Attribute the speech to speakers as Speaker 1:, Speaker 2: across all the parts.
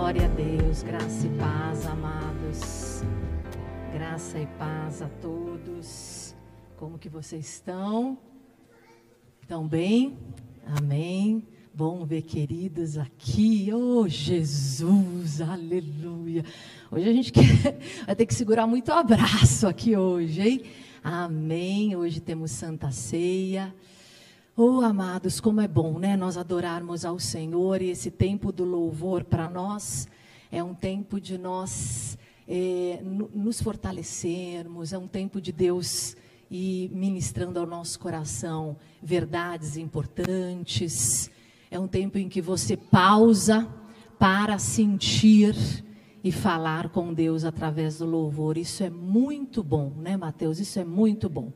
Speaker 1: Glória a Deus, graça e paz, amados. Graça e paz a todos. Como que vocês estão? Estão bem? Amém. Bom ver queridos aqui. Oh, Jesus, aleluia. Hoje a gente quer, vai ter que segurar muito abraço aqui hoje, hein? Amém. Hoje temos Santa Ceia. Oh, amados, como é bom, né? Nós adorarmos ao Senhor e esse tempo do louvor para nós é um tempo de nós é, nos fortalecermos, é um tempo de Deus ir ministrando ao nosso coração verdades importantes. É um tempo em que você pausa para sentir e falar com Deus através do louvor. Isso é muito bom, né, Mateus? Isso é muito bom.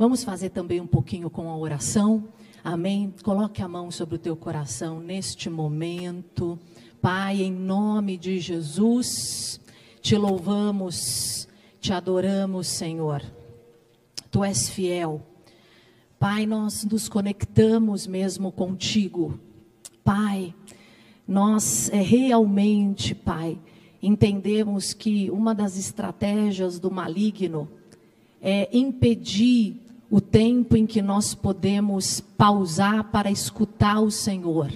Speaker 1: Vamos fazer também um pouquinho com a oração. Amém? Coloque a mão sobre o teu coração neste momento. Pai, em nome de Jesus, te louvamos, te adoramos, Senhor. Tu és fiel. Pai, nós nos conectamos mesmo contigo. Pai, nós é, realmente, Pai, entendemos que uma das estratégias do maligno é impedir o tempo em que nós podemos pausar para escutar o Senhor,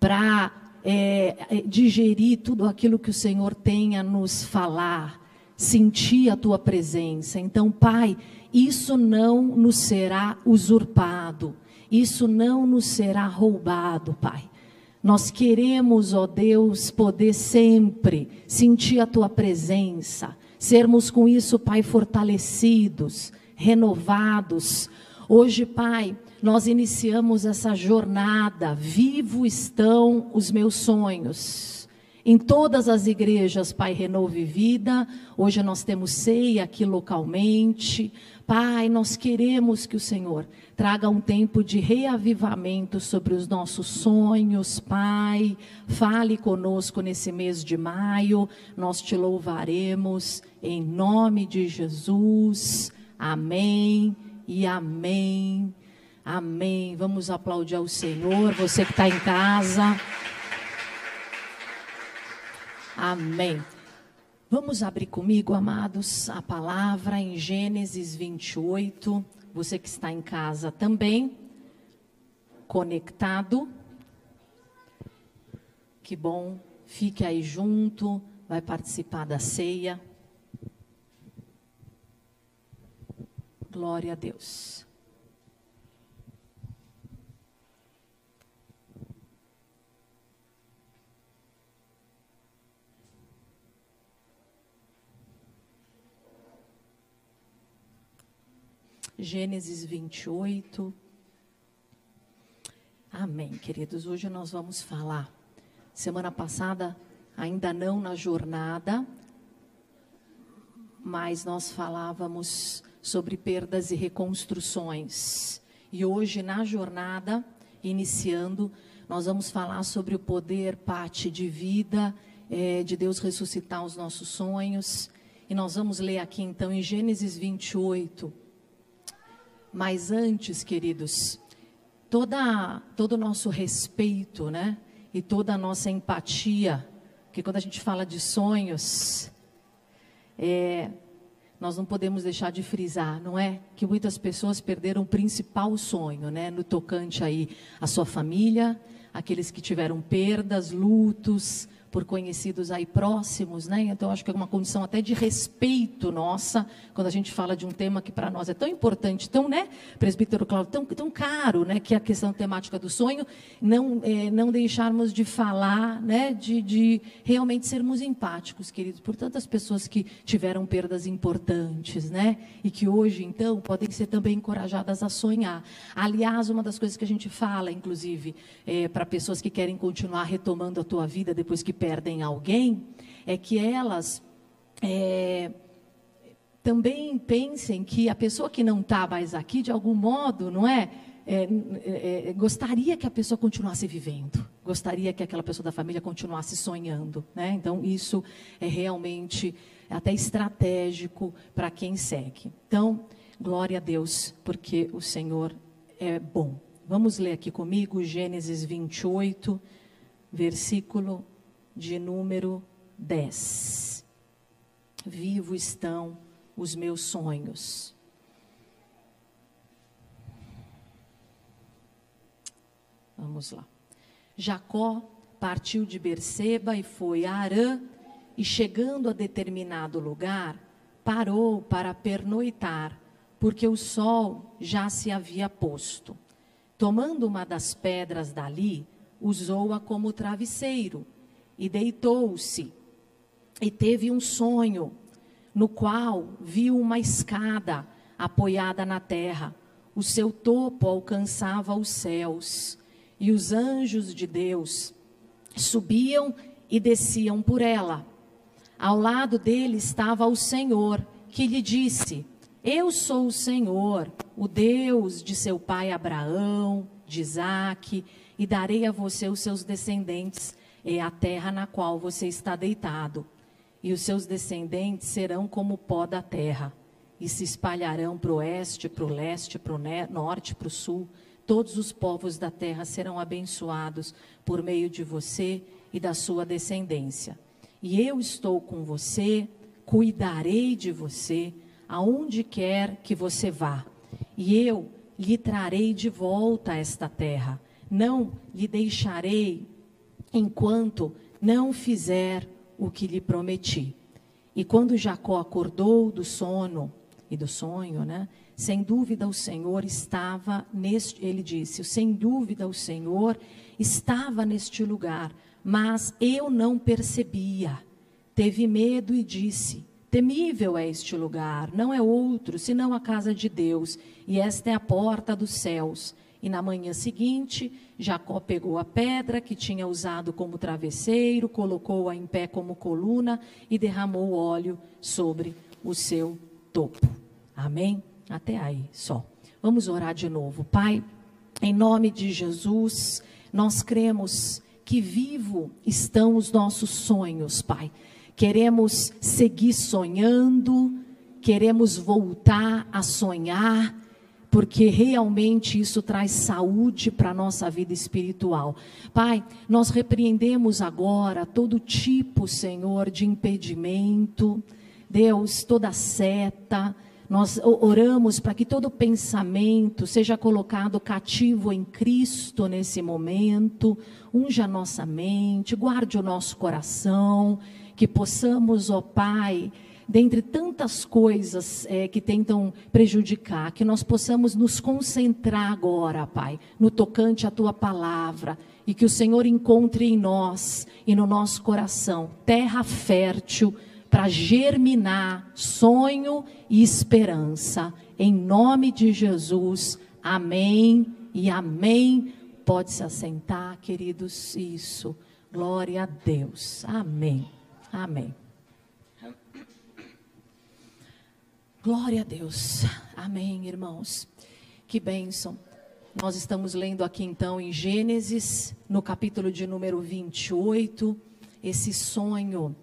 Speaker 1: para é, é, digerir tudo aquilo que o Senhor tem a nos falar, sentir a tua presença. Então, Pai, isso não nos será usurpado, isso não nos será roubado, Pai. Nós queremos, ó Deus, poder sempre sentir a tua presença, sermos com isso, Pai, fortalecidos renovados. Hoje, Pai, nós iniciamos essa jornada. Vivo estão os meus sonhos. Em todas as igrejas, Pai, renove vida. Hoje nós temos ceia aqui localmente. Pai, nós queremos que o Senhor traga um tempo de reavivamento sobre os nossos sonhos, Pai. Fale conosco nesse mês de maio. Nós te louvaremos em nome de Jesus. Amém e amém. Amém. Vamos aplaudir ao Senhor, você que está em casa. Amém. Vamos abrir comigo, amados, a palavra em Gênesis 28. Você que está em casa também, conectado. Que bom, fique aí junto, vai participar da ceia. Glória a Deus. Gênesis 28. Amém, queridos. Hoje nós vamos falar. Semana passada, ainda não na jornada, mas nós falávamos sobre perdas e reconstruções. E hoje, na jornada, iniciando, nós vamos falar sobre o poder, parte de vida, é, de Deus ressuscitar os nossos sonhos. E nós vamos ler aqui então em Gênesis 28. Mas antes, queridos, toda, todo o nosso respeito, né? E toda a nossa empatia, que quando a gente fala de sonhos, é, nós não podemos deixar de frisar, não é? Que muitas pessoas perderam o principal sonho, né? No tocante aí a sua família, aqueles que tiveram perdas, lutos, por conhecidos aí próximos, né? Então acho que é uma condição até de respeito nossa quando a gente fala de um tema que para nós é tão importante, tão, né, presbítero Cláudio, tão, tão caro, né, que é a questão temática do sonho, não é, não deixarmos de falar, né, de, de realmente sermos empáticos, queridos, por tantas pessoas que tiveram perdas importantes, né, e que hoje então podem ser também encorajadas a sonhar. Aliás, uma das coisas que a gente fala, inclusive, é, para pessoas que querem continuar retomando a tua vida depois que perdem alguém, é que elas é, também pensem que a pessoa que não está mais aqui, de algum modo, não é? É, é, é, gostaria que a pessoa continuasse vivendo, gostaria que aquela pessoa da família continuasse sonhando. Né? Então, isso é realmente até estratégico para quem segue. Então, glória a Deus, porque o Senhor é bom. Vamos ler aqui comigo Gênesis 28, versículo de número 10. Vivo estão os meus sonhos. Vamos lá. Jacó partiu de Berseba e foi a Arã, e chegando a determinado lugar, parou para pernoitar, porque o sol já se havia posto. Tomando uma das pedras dali, usou-a como travesseiro e deitou-se. E teve um sonho, no qual viu uma escada apoiada na terra. O seu topo alcançava os céus, e os anjos de Deus subiam e desciam por ela. Ao lado dele estava o Senhor, que lhe disse: Eu sou o Senhor, o Deus de seu pai Abraão, de Isaque, e darei a você os seus descendentes, é a terra na qual você está deitado. E os seus descendentes serão como o pó da terra, e se espalharão para o oeste, para o leste, para o norte, para o sul. Todos os povos da terra serão abençoados por meio de você e da sua descendência. E eu estou com você, cuidarei de você, aonde quer que você vá. E eu lhe trarei de volta esta terra não lhe deixarei enquanto não fizer o que lhe prometi. E quando Jacó acordou do sono e do sonho, né? Sem dúvida o Senhor estava neste, ele disse, sem dúvida o Senhor estava neste lugar, mas eu não percebia. Teve medo e disse: Temível é este lugar, não é outro senão a casa de Deus, e esta é a porta dos céus. E na manhã seguinte, Jacó pegou a pedra que tinha usado como travesseiro, colocou-a em pé como coluna e derramou óleo sobre o seu topo. Amém? Até aí só. Vamos orar de novo. Pai, em nome de Jesus, nós cremos que vivo estão os nossos sonhos, Pai. Queremos seguir sonhando, queremos voltar a sonhar porque realmente isso traz saúde para a nossa vida espiritual. Pai, nós repreendemos agora todo tipo, Senhor, de impedimento, Deus, toda seta. Nós oramos para que todo pensamento seja colocado cativo em Cristo nesse momento. Unja a nossa mente, guarde o nosso coração, que possamos, ó Pai, dentre tantas coisas é, que tentam prejudicar, que nós possamos nos concentrar agora, Pai, no tocante à tua palavra, e que o Senhor encontre em nós e no nosso coração terra fértil para germinar sonho e esperança. Em nome de Jesus, amém e amém. Pode se assentar, queridos. Isso. Glória a Deus. Amém. Amém. Glória a Deus. Amém, irmãos. Que bênção. Nós estamos lendo aqui então em Gênesis, no capítulo de número 28, esse sonho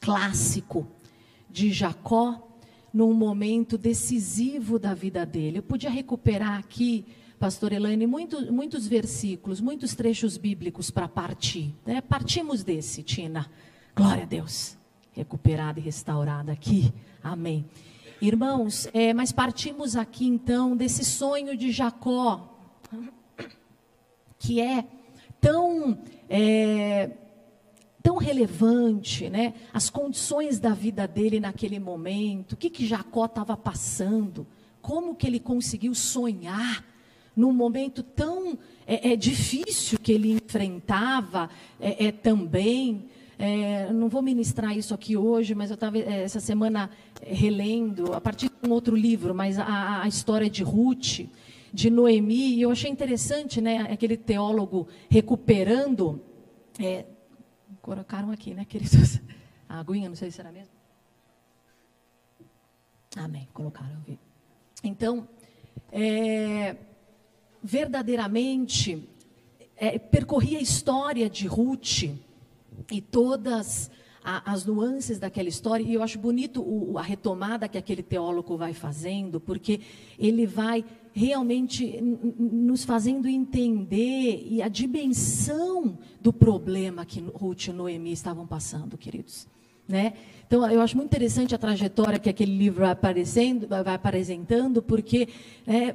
Speaker 1: clássico de Jacó num momento decisivo da vida dele. Eu podia recuperar aqui, pastor Elaine, muito, muitos versículos, muitos trechos bíblicos para partir. Né? Partimos desse, Tina. Glória a Deus. Recuperada e restaurada aqui. Amém. Irmãos, é, mas partimos aqui então desse sonho de Jacó, que é tão, é, tão relevante, né? As condições da vida dele naquele momento, o que, que Jacó estava passando, como que ele conseguiu sonhar num momento tão é, é difícil que ele enfrentava é, é também. É, não vou ministrar isso aqui hoje, mas eu estava é, essa semana é, relendo, a partir de um outro livro, mas a, a história de Ruth, de Noemi, e eu achei interessante, né, aquele teólogo recuperando, é, colocaram aqui, né, queridos, a aguinha, não sei se era mesmo. Amém, colocaram, vi. Então, é, verdadeiramente, é, percorri a história de Ruth, e todas as nuances daquela história, e eu acho bonito a retomada que aquele teólogo vai fazendo, porque ele vai realmente nos fazendo entender e a dimensão do problema que Ruth e Noemi estavam passando, queridos. Né? Então, eu acho muito interessante a trajetória que aquele livro vai, aparecendo, vai apresentando, porque é,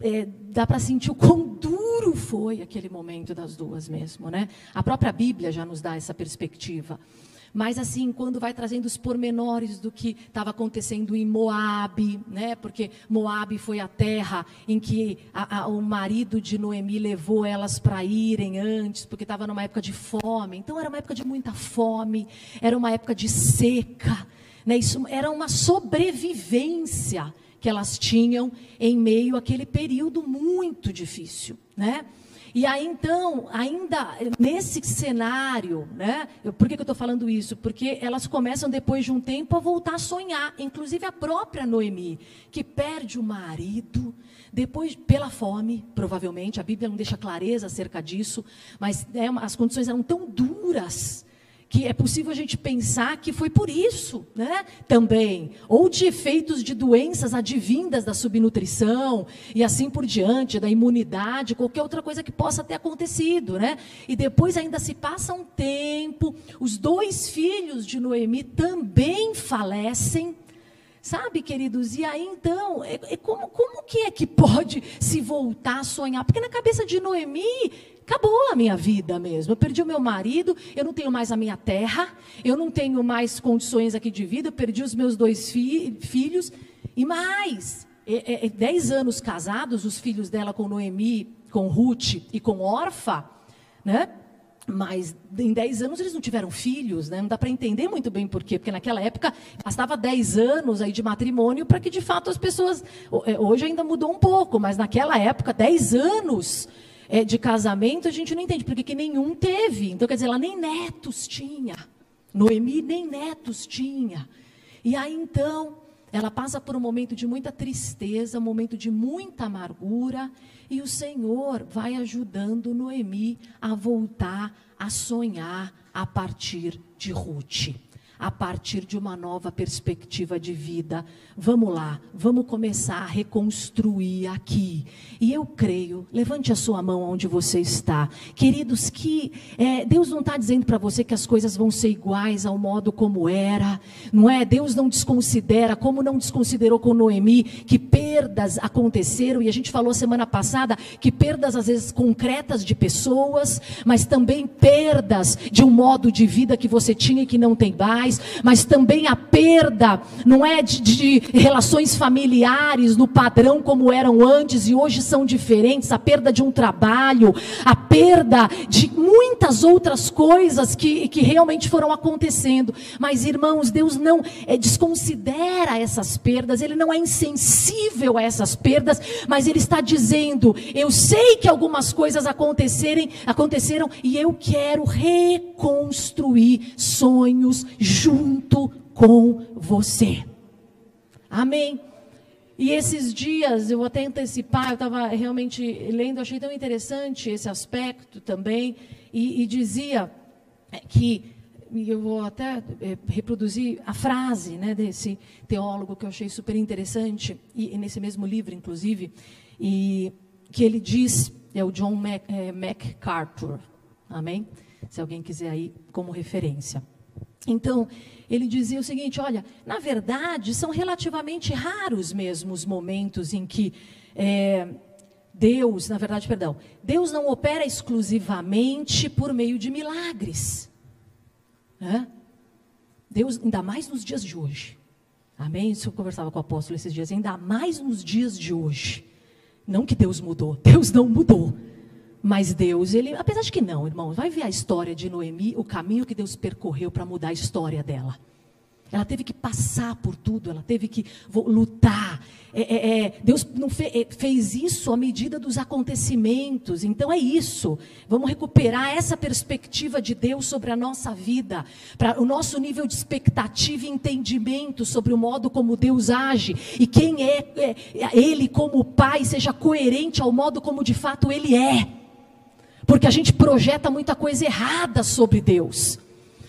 Speaker 1: é, dá para sentir o quão duro foi aquele momento das duas mesmo. Né? A própria Bíblia já nos dá essa perspectiva. Mas assim, quando vai trazendo os pormenores do que estava acontecendo em Moabe, né? Porque Moabe foi a terra em que a, a, o marido de Noemi levou elas para irem antes, porque estava numa época de fome. Então era uma época de muita fome, era uma época de seca, né? Isso era uma sobrevivência que elas tinham em meio àquele período muito difícil, né? E aí então, ainda nesse cenário, né? Por que, que eu estou falando isso? Porque elas começam depois de um tempo a voltar a sonhar, inclusive a própria Noemi, que perde o marido, depois pela fome, provavelmente, a Bíblia não deixa clareza acerca disso, mas né, as condições eram tão duras que é possível a gente pensar que foi por isso, né? Também, ou de efeitos de doenças advindas da subnutrição e assim por diante, da imunidade, qualquer outra coisa que possa ter acontecido, né? E depois ainda se passa um tempo, os dois filhos de Noemi também falecem. Sabe, queridos? E aí então, é, é como, como que é que pode se voltar a sonhar? Porque na cabeça de Noemi, acabou a minha vida mesmo. Eu perdi o meu marido, eu não tenho mais a minha terra, eu não tenho mais condições aqui de vida, eu perdi os meus dois fi filhos. E mais, é, é, é, dez anos casados, os filhos dela com Noemi, com Ruth e com Orfa, né? Mas em 10 anos eles não tiveram filhos, né? não dá para entender muito bem por quê, porque naquela época bastava 10 anos aí de matrimônio para que de fato as pessoas. É, hoje ainda mudou um pouco, mas naquela época, 10 anos é, de casamento, a gente não entende, porque que nenhum teve. Então, quer dizer, ela nem netos tinha. Noemi nem netos tinha. E aí, então, ela passa por um momento de muita tristeza, um momento de muita amargura, e o Senhor vai ajudando Noemi a voltar a sonhar a partir de Ruth a partir de uma nova perspectiva de vida. Vamos lá, vamos começar a reconstruir aqui. E eu creio, levante a sua mão onde você está. Queridos, que é, Deus não está dizendo para você que as coisas vão ser iguais ao modo como era, não é? Deus não desconsidera, como não desconsiderou com Noemi, que perdas aconteceram, e a gente falou semana passada que perdas às vezes concretas de pessoas, mas também perdas de um modo de vida que você tinha e que não tem mais mas também a perda, não é de, de relações familiares no padrão como eram antes e hoje são diferentes, a perda de um trabalho, a perda de muitas outras coisas que, que realmente foram acontecendo. Mas, irmãos, Deus não é, desconsidera essas perdas, Ele não é insensível a essas perdas, mas Ele está dizendo: eu sei que algumas coisas acontecerem, aconteceram e eu quero reconstruir sonhos junto com você. Amém. E esses dias, eu vou até antecipar, eu estava realmente lendo, achei tão interessante esse aspecto também, e, e dizia que, eu vou até é, reproduzir a frase né, desse teólogo que eu achei super interessante, e, e, nesse mesmo livro, inclusive, e que ele diz, é o John é, MacArthur, amém? Se alguém quiser aí como referência. Então, ele dizia o seguinte: olha, na verdade, são relativamente raros mesmo os momentos em que é, Deus, na verdade, perdão, Deus não opera exclusivamente por meio de milagres. Né? Deus, ainda mais nos dias de hoje. Amém? Isso eu conversava com o apóstolo esses dias, ainda mais nos dias de hoje. Não que Deus mudou, Deus não mudou. Mas Deus, ele, apesar de que não, irmão, vai ver a história de Noemi, o caminho que Deus percorreu para mudar a história dela. Ela teve que passar por tudo, ela teve que lutar. É, é, é, Deus não fe, é, fez isso à medida dos acontecimentos. Então é isso. Vamos recuperar essa perspectiva de Deus sobre a nossa vida, para o nosso nível de expectativa e entendimento sobre o modo como Deus age e quem é, é Ele como Pai seja coerente ao modo como de fato Ele é. Porque a gente projeta muita coisa errada sobre Deus.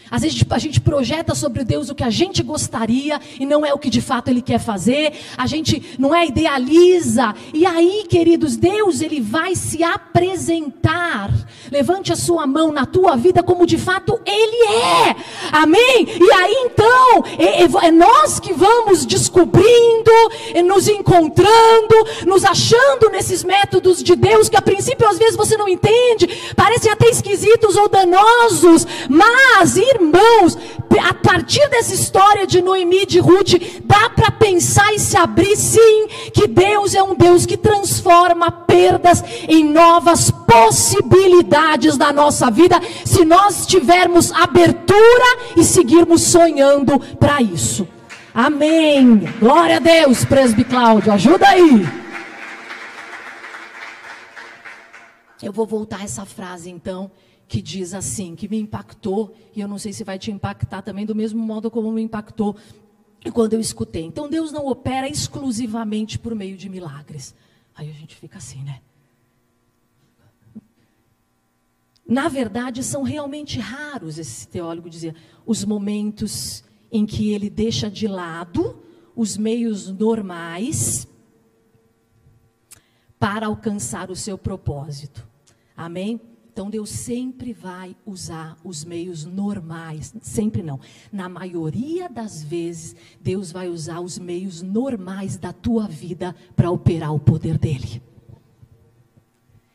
Speaker 1: Às vezes a gente projeta sobre Deus o que a gente gostaria e não é o que de fato Ele quer fazer. A gente não é idealiza. E aí, queridos, Deus ele vai se apresentar. Levante a sua mão na tua vida como de fato Ele é. Amém? E aí então é, é, é nós que vamos descobrindo, é nos encontrando, nos achando nesses métodos de Deus que a princípio às vezes você não entende, parecem até esquisitos ou danosos, mas irmãos, a partir dessa história de Noemi e de Ruth, dá para pensar e se abrir sim, que Deus é um Deus que transforma perdas em novas possibilidades da nossa vida, se nós tivermos abertura e seguirmos sonhando para isso. Amém. Glória a Deus, presbítero Cláudio, ajuda aí. Eu vou voltar essa frase então que diz assim, que me impactou, e eu não sei se vai te impactar também do mesmo modo como me impactou quando eu escutei. Então Deus não opera exclusivamente por meio de milagres. Aí a gente fica assim, né? Na verdade, são realmente raros, esse teólogo dizia, os momentos em que ele deixa de lado os meios normais para alcançar o seu propósito. Amém? Então Deus sempre vai usar os meios normais, sempre não. Na maioria das vezes, Deus vai usar os meios normais da tua vida para operar o poder dele.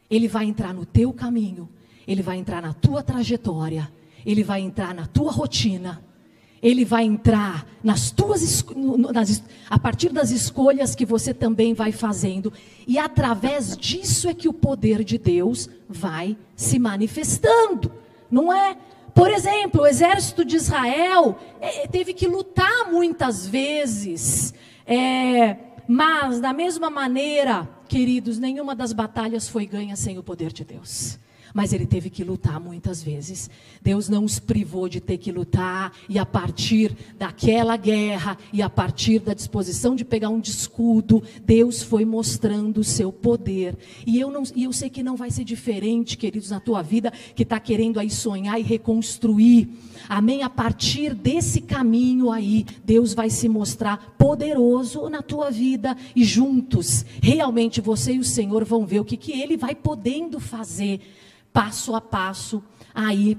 Speaker 1: Ele vai entrar no teu caminho, ele vai entrar na tua trajetória, ele vai entrar na tua rotina ele vai entrar nas tuas nas, a partir das escolhas que você também vai fazendo e através disso é que o poder de Deus vai se manifestando, não é? Por exemplo, o exército de Israel é, teve que lutar muitas vezes, é, mas da mesma maneira, queridos, nenhuma das batalhas foi ganha sem o poder de Deus mas ele teve que lutar muitas vezes. Deus não os privou de ter que lutar, e a partir daquela guerra, e a partir da disposição de pegar um escudo, Deus foi mostrando o seu poder. E eu, não, e eu sei que não vai ser diferente, queridos, na tua vida, que está querendo aí sonhar e reconstruir. Amém? A partir desse caminho aí, Deus vai se mostrar poderoso na tua vida, e juntos, realmente você e o Senhor vão ver o que, que Ele vai podendo fazer passo a passo aí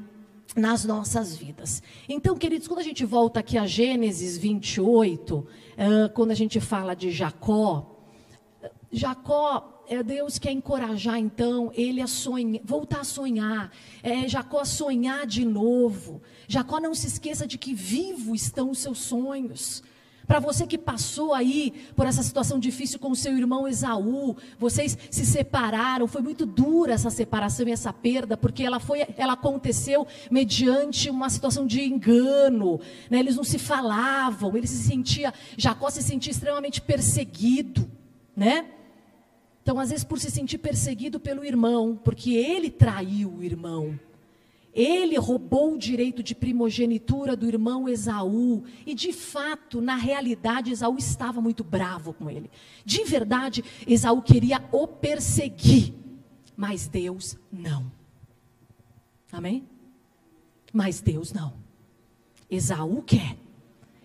Speaker 1: nas nossas vidas. Então, queridos, quando a gente volta aqui a Gênesis 28, uh, quando a gente fala de Jacó, Jacó, é Deus quer encorajar então ele a sonhar, voltar a sonhar, é, Jacó a sonhar de novo. Jacó não se esqueça de que vivo estão os seus sonhos. Para você que passou aí por essa situação difícil com o seu irmão Esaú, vocês se separaram, foi muito dura essa separação e essa perda, porque ela foi, ela aconteceu mediante uma situação de engano, né? Eles não se falavam, ele se sentia, Jacó se sentia extremamente perseguido, né? Então, às vezes, por se sentir perseguido pelo irmão, porque ele traiu o irmão. Ele roubou o direito de primogenitura do irmão Esaú. E de fato, na realidade, Esaú estava muito bravo com ele. De verdade, Esaú queria o perseguir. Mas Deus não. Amém? Mas Deus não. Esaú quer.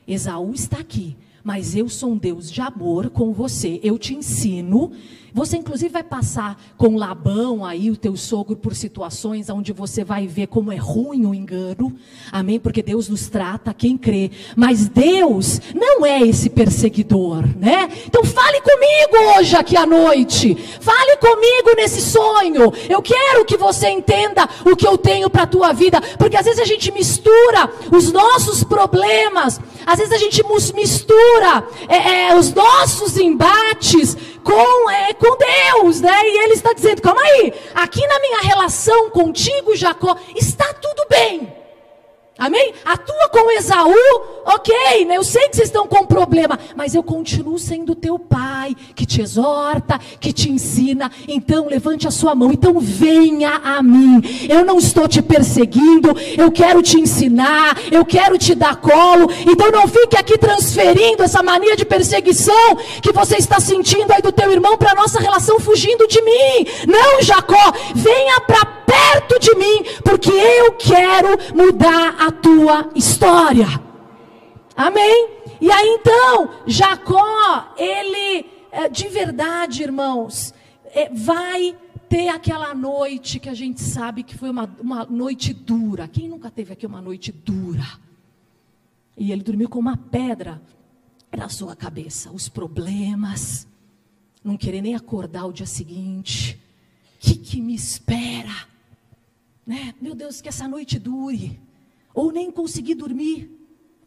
Speaker 1: Esaú está aqui. Mas eu sou um Deus de amor com você. Eu te ensino você, inclusive, vai passar com Labão aí, o teu sogro, por situações onde você vai ver como é ruim o engano. Amém? Porque Deus nos trata quem crê. Mas Deus não é esse perseguidor, né? Então fale comigo hoje aqui à noite. Fale comigo nesse sonho. Eu quero que você entenda o que eu tenho para a tua vida. Porque às vezes a gente mistura os nossos problemas. Às vezes a gente mistura é, é, os nossos embates com, é, com Deus, né? E ele está dizendo: calma aí, aqui na minha relação contigo, Jacó, está tudo bem. Amém? Atua com Esaú, ok, né? Eu sei que vocês estão com problema, mas eu continuo sendo teu pai, que te exorta, que te ensina. Então levante a sua mão, então venha a mim. Eu não estou te perseguindo, eu quero te ensinar, eu quero te dar colo. Então não fique aqui transferindo essa mania de perseguição que você está sentindo aí do teu irmão para nossa relação fugindo de mim. Não, Jacó, venha para perto de mim, porque eu quero mudar a a tua história. Amém? E aí então, Jacó, ele, é, de verdade, irmãos, é, vai ter aquela noite que a gente sabe que foi uma, uma noite dura. Quem nunca teve aqui uma noite dura? E ele dormiu com uma pedra na sua cabeça. Os problemas, não querer nem acordar o dia seguinte. O que, que me espera? Né? Meu Deus, que essa noite dure. Ou nem conseguir dormir,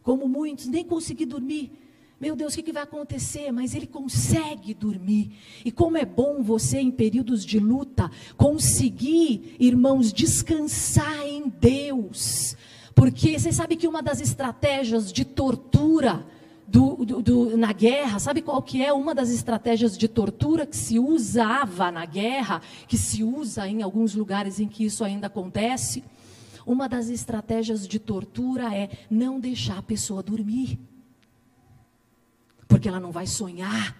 Speaker 1: como muitos, nem conseguir dormir. Meu Deus, o que, que, vai acontecer? Mas ele consegue dormir. E como é bom você, em períodos de luta, conseguir, irmãos, descansar em Deus. Porque você sabe que uma das estratégias de tortura do, do, do, na guerra, sabe qual que é uma das estratégias de tortura que se usava na guerra, que se usa em alguns lugares em que isso ainda acontece? Uma das estratégias de tortura é não deixar a pessoa dormir. Porque ela não vai sonhar,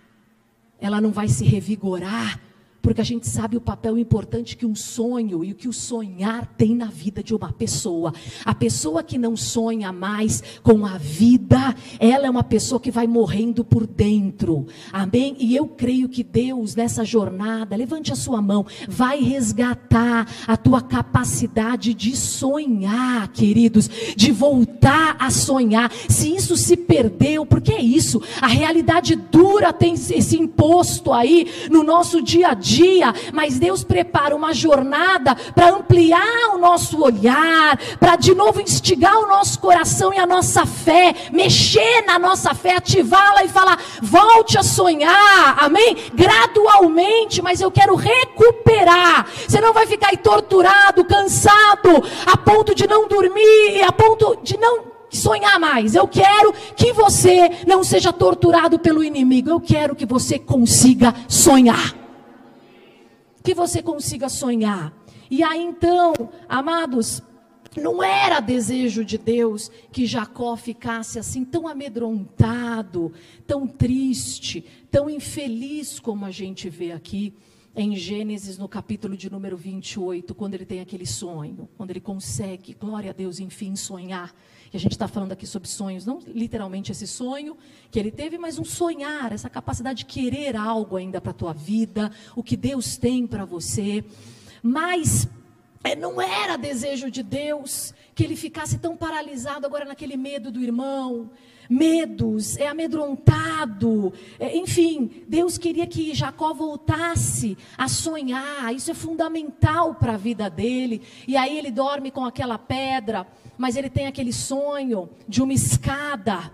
Speaker 1: ela não vai se revigorar, porque a gente sabe o papel importante que um sonho e o que o sonhar tem na vida de uma pessoa. A pessoa que não sonha mais com a vida, ela é uma pessoa que vai morrendo por dentro. Amém? E eu creio que Deus, nessa jornada, levante a sua mão, vai resgatar a tua capacidade de sonhar, queridos, de voltar a sonhar. Se isso se perdeu, porque é isso, a realidade dura tem se imposto aí no nosso dia a dia dia, mas Deus prepara uma jornada para ampliar o nosso olhar, para de novo instigar o nosso coração e a nossa fé, mexer na nossa fé, ativá-la e falar: volte a sonhar, amém? Gradualmente, mas eu quero recuperar. Você não vai ficar aí torturado, cansado, a ponto de não dormir, a ponto de não sonhar mais. Eu quero que você não seja torturado pelo inimigo. Eu quero que você consiga sonhar que você consiga sonhar. E aí então, amados, não era desejo de Deus que Jacó ficasse assim tão amedrontado, tão triste, tão infeliz como a gente vê aqui em Gênesis, no capítulo de número 28, quando ele tem aquele sonho, quando ele consegue, glória a Deus, enfim, sonhar. E a gente está falando aqui sobre sonhos, não literalmente esse sonho que ele teve, mas um sonhar, essa capacidade de querer algo ainda para a tua vida, o que Deus tem para você. Mas não era desejo de Deus que ele ficasse tão paralisado agora naquele medo do irmão, medos, é amedrontado. É, enfim, Deus queria que Jacó voltasse a sonhar. Isso é fundamental para a vida dele. E aí ele dorme com aquela pedra mas ele tem aquele sonho de uma escada,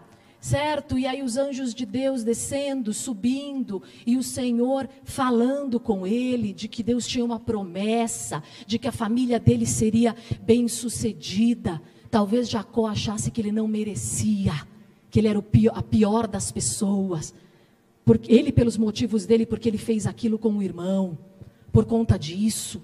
Speaker 1: certo? E aí os anjos de Deus descendo, subindo, e o Senhor falando com ele de que Deus tinha uma promessa, de que a família dele seria bem-sucedida. Talvez Jacó achasse que ele não merecia, que ele era pior, a pior das pessoas. Porque ele pelos motivos dele, porque ele fez aquilo com o irmão, por conta disso.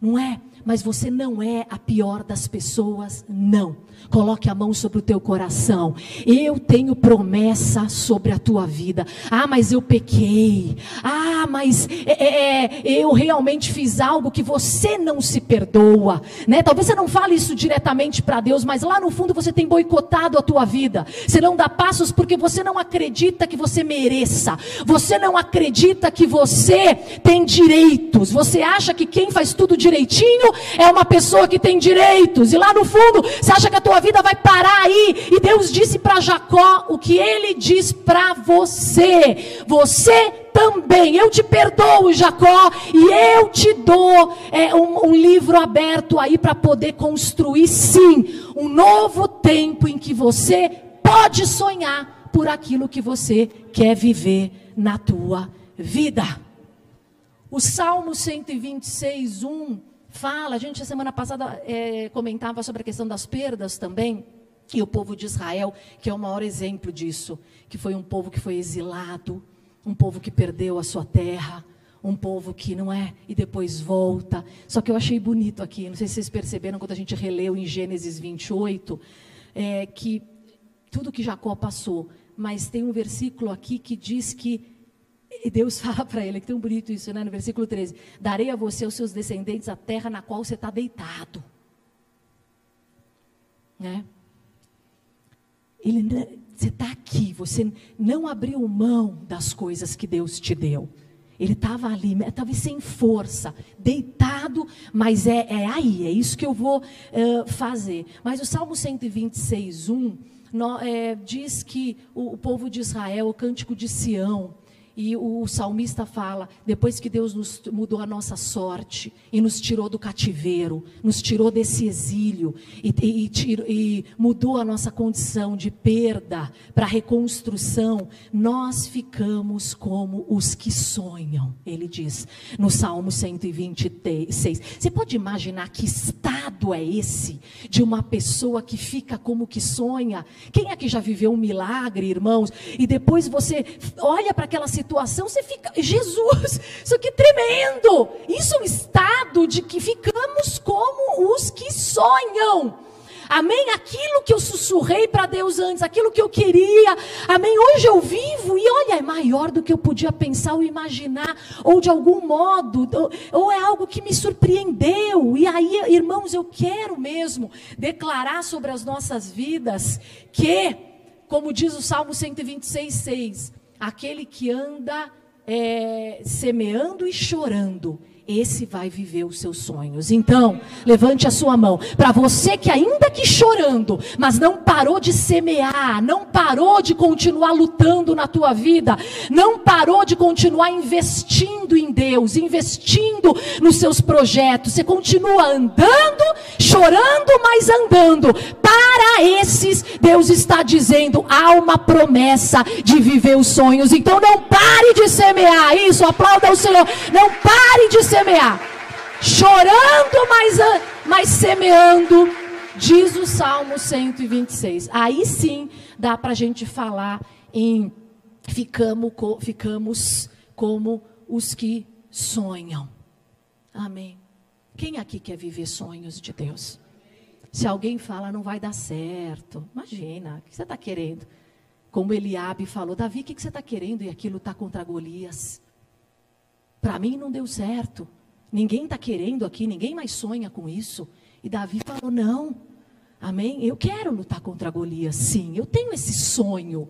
Speaker 1: Não é? Mas você não é a pior das pessoas, não. Coloque a mão sobre o teu coração. Eu tenho promessa sobre a tua vida. Ah, mas eu pequei. Ah, mas é, é, é, eu realmente fiz algo que você não se perdoa. Né? Talvez você não fale isso diretamente para Deus, mas lá no fundo você tem boicotado a tua vida. Você não dá passos porque você não acredita que você mereça. Você não acredita que você tem direitos. Você acha que quem faz tudo direitinho é uma pessoa que tem direitos. E lá no fundo você acha que a tua vida vai parar aí. E Deus disse para Jacó o que ele diz para você. Você também, eu te perdoo, Jacó, e eu te dou é, um, um livro aberto aí para poder construir, sim, um novo tempo em que você pode sonhar por aquilo que você quer viver na tua vida. O Salmo 126, 1 fala, a gente a semana passada é, comentava sobre a questão das perdas também, e o povo de Israel, que é o maior exemplo disso, que foi um povo que foi exilado, um povo que perdeu a sua terra, um povo que não é e depois volta. Só que eu achei bonito aqui, não sei se vocês perceberam quando a gente releu em Gênesis 28, é, que tudo que Jacó passou, mas tem um versículo aqui que diz que e Deus fala para ele, que tão bonito isso, né? No versículo 13: Darei a você, os seus descendentes, a terra na qual você está deitado. Né? ele, você está aqui, você não abriu mão das coisas que Deus te deu. Ele estava ali, talvez sem força, deitado, mas é, é aí, é isso que eu vou uh, fazer. Mas o Salmo 126, 1, no, é, diz que o, o povo de Israel, o cântico de Sião, e o salmista fala: depois que Deus nos mudou a nossa sorte e nos tirou do cativeiro, nos tirou desse exílio e, e, e mudou a nossa condição de perda para reconstrução, nós ficamos como os que sonham. Ele diz no Salmo 126. Você pode imaginar que estado é esse de uma pessoa que fica como que sonha? Quem aqui já viveu um milagre, irmãos? E depois você olha para aquela situação situação, você fica, Jesus, isso aqui é tremendo. Isso é um estado de que ficamos como os que sonham. Amém? Aquilo que eu sussurrei para Deus antes, aquilo que eu queria. Amém? Hoje eu vivo e olha, é maior do que eu podia pensar ou imaginar, ou de algum modo, ou, ou é algo que me surpreendeu. E aí, irmãos, eu quero mesmo declarar sobre as nossas vidas que, como diz o Salmo 126, 6, aquele que anda é, semeando e chorando, esse vai viver os seus sonhos. Então, levante a sua mão. Para você que ainda que chorando, mas não parou de semear, não parou de continuar lutando na tua vida, não parou de continuar investindo em Deus, investindo nos seus projetos. Você continua andando, chorando, mas andando. Para esses, Deus está dizendo: há uma promessa de viver os sonhos. Então, não pare de semear. Isso, aplauda o Senhor. Não pare de semear semear. Chorando, mas, mas semeando, diz o Salmo 126. Aí sim dá para a gente falar em ficamos, ficamos como os que sonham. Amém. Quem aqui quer viver sonhos de Deus? Se alguém fala, não vai dar certo. Imagina, o que você está querendo? Como Eliabe falou, Davi, o que você está querendo? E aquilo está contra Golias. Para mim não deu certo. Ninguém está querendo aqui, ninguém mais sonha com isso. E Davi falou: não, amém? Eu quero lutar contra Golias, sim. Eu tenho esse sonho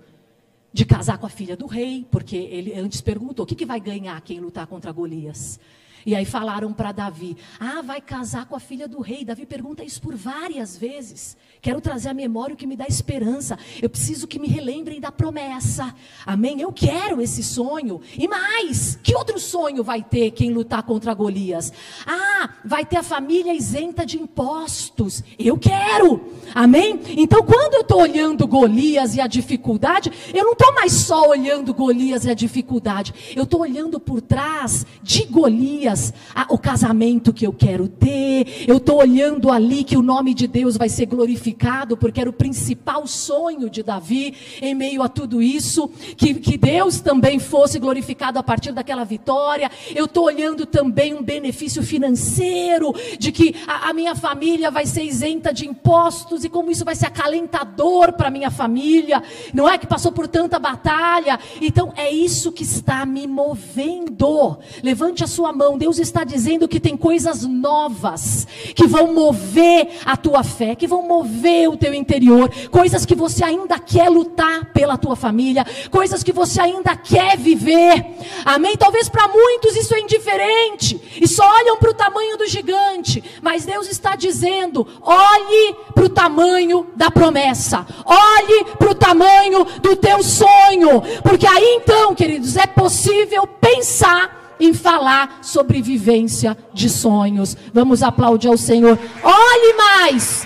Speaker 1: de casar com a filha do rei, porque ele antes perguntou: o que, que vai ganhar quem lutar contra Golias? E aí falaram para Davi: Ah, vai casar com a filha do rei. Davi pergunta isso por várias vezes. Quero trazer a memória o que me dá esperança. Eu preciso que me relembrem da promessa. Amém? Eu quero esse sonho. E mais, que outro sonho vai ter quem lutar contra Golias? Ah, vai ter a família isenta de impostos. Eu quero. Amém? Então, quando eu estou olhando Golias e a dificuldade, eu não estou mais só olhando Golias e a dificuldade. Eu estou olhando por trás de Golias a, o casamento que eu quero ter. Eu estou olhando ali que o nome de Deus vai ser glorificado porque era o principal sonho de Davi em meio a tudo isso, que, que Deus também fosse glorificado a partir daquela vitória. Eu estou olhando também um benefício financeiro, de que a, a minha família vai ser isenta de impostos e como isso vai ser acalentador para minha família, não é que passou por tanta batalha. Então é isso que está me movendo. Levante a sua mão, Deus está dizendo que tem coisas novas que vão mover a tua fé, que vão mover mover o teu interior, coisas que você ainda quer lutar pela tua família, coisas que você ainda quer viver. Amém? Talvez para muitos isso é indiferente e só olham para o tamanho do gigante, mas Deus está dizendo: olhe para o tamanho da promessa, olhe para o tamanho do teu sonho, porque aí então, queridos, é possível pensar em falar sobre vivência de sonhos. Vamos aplaudir ao Senhor. Olhe mais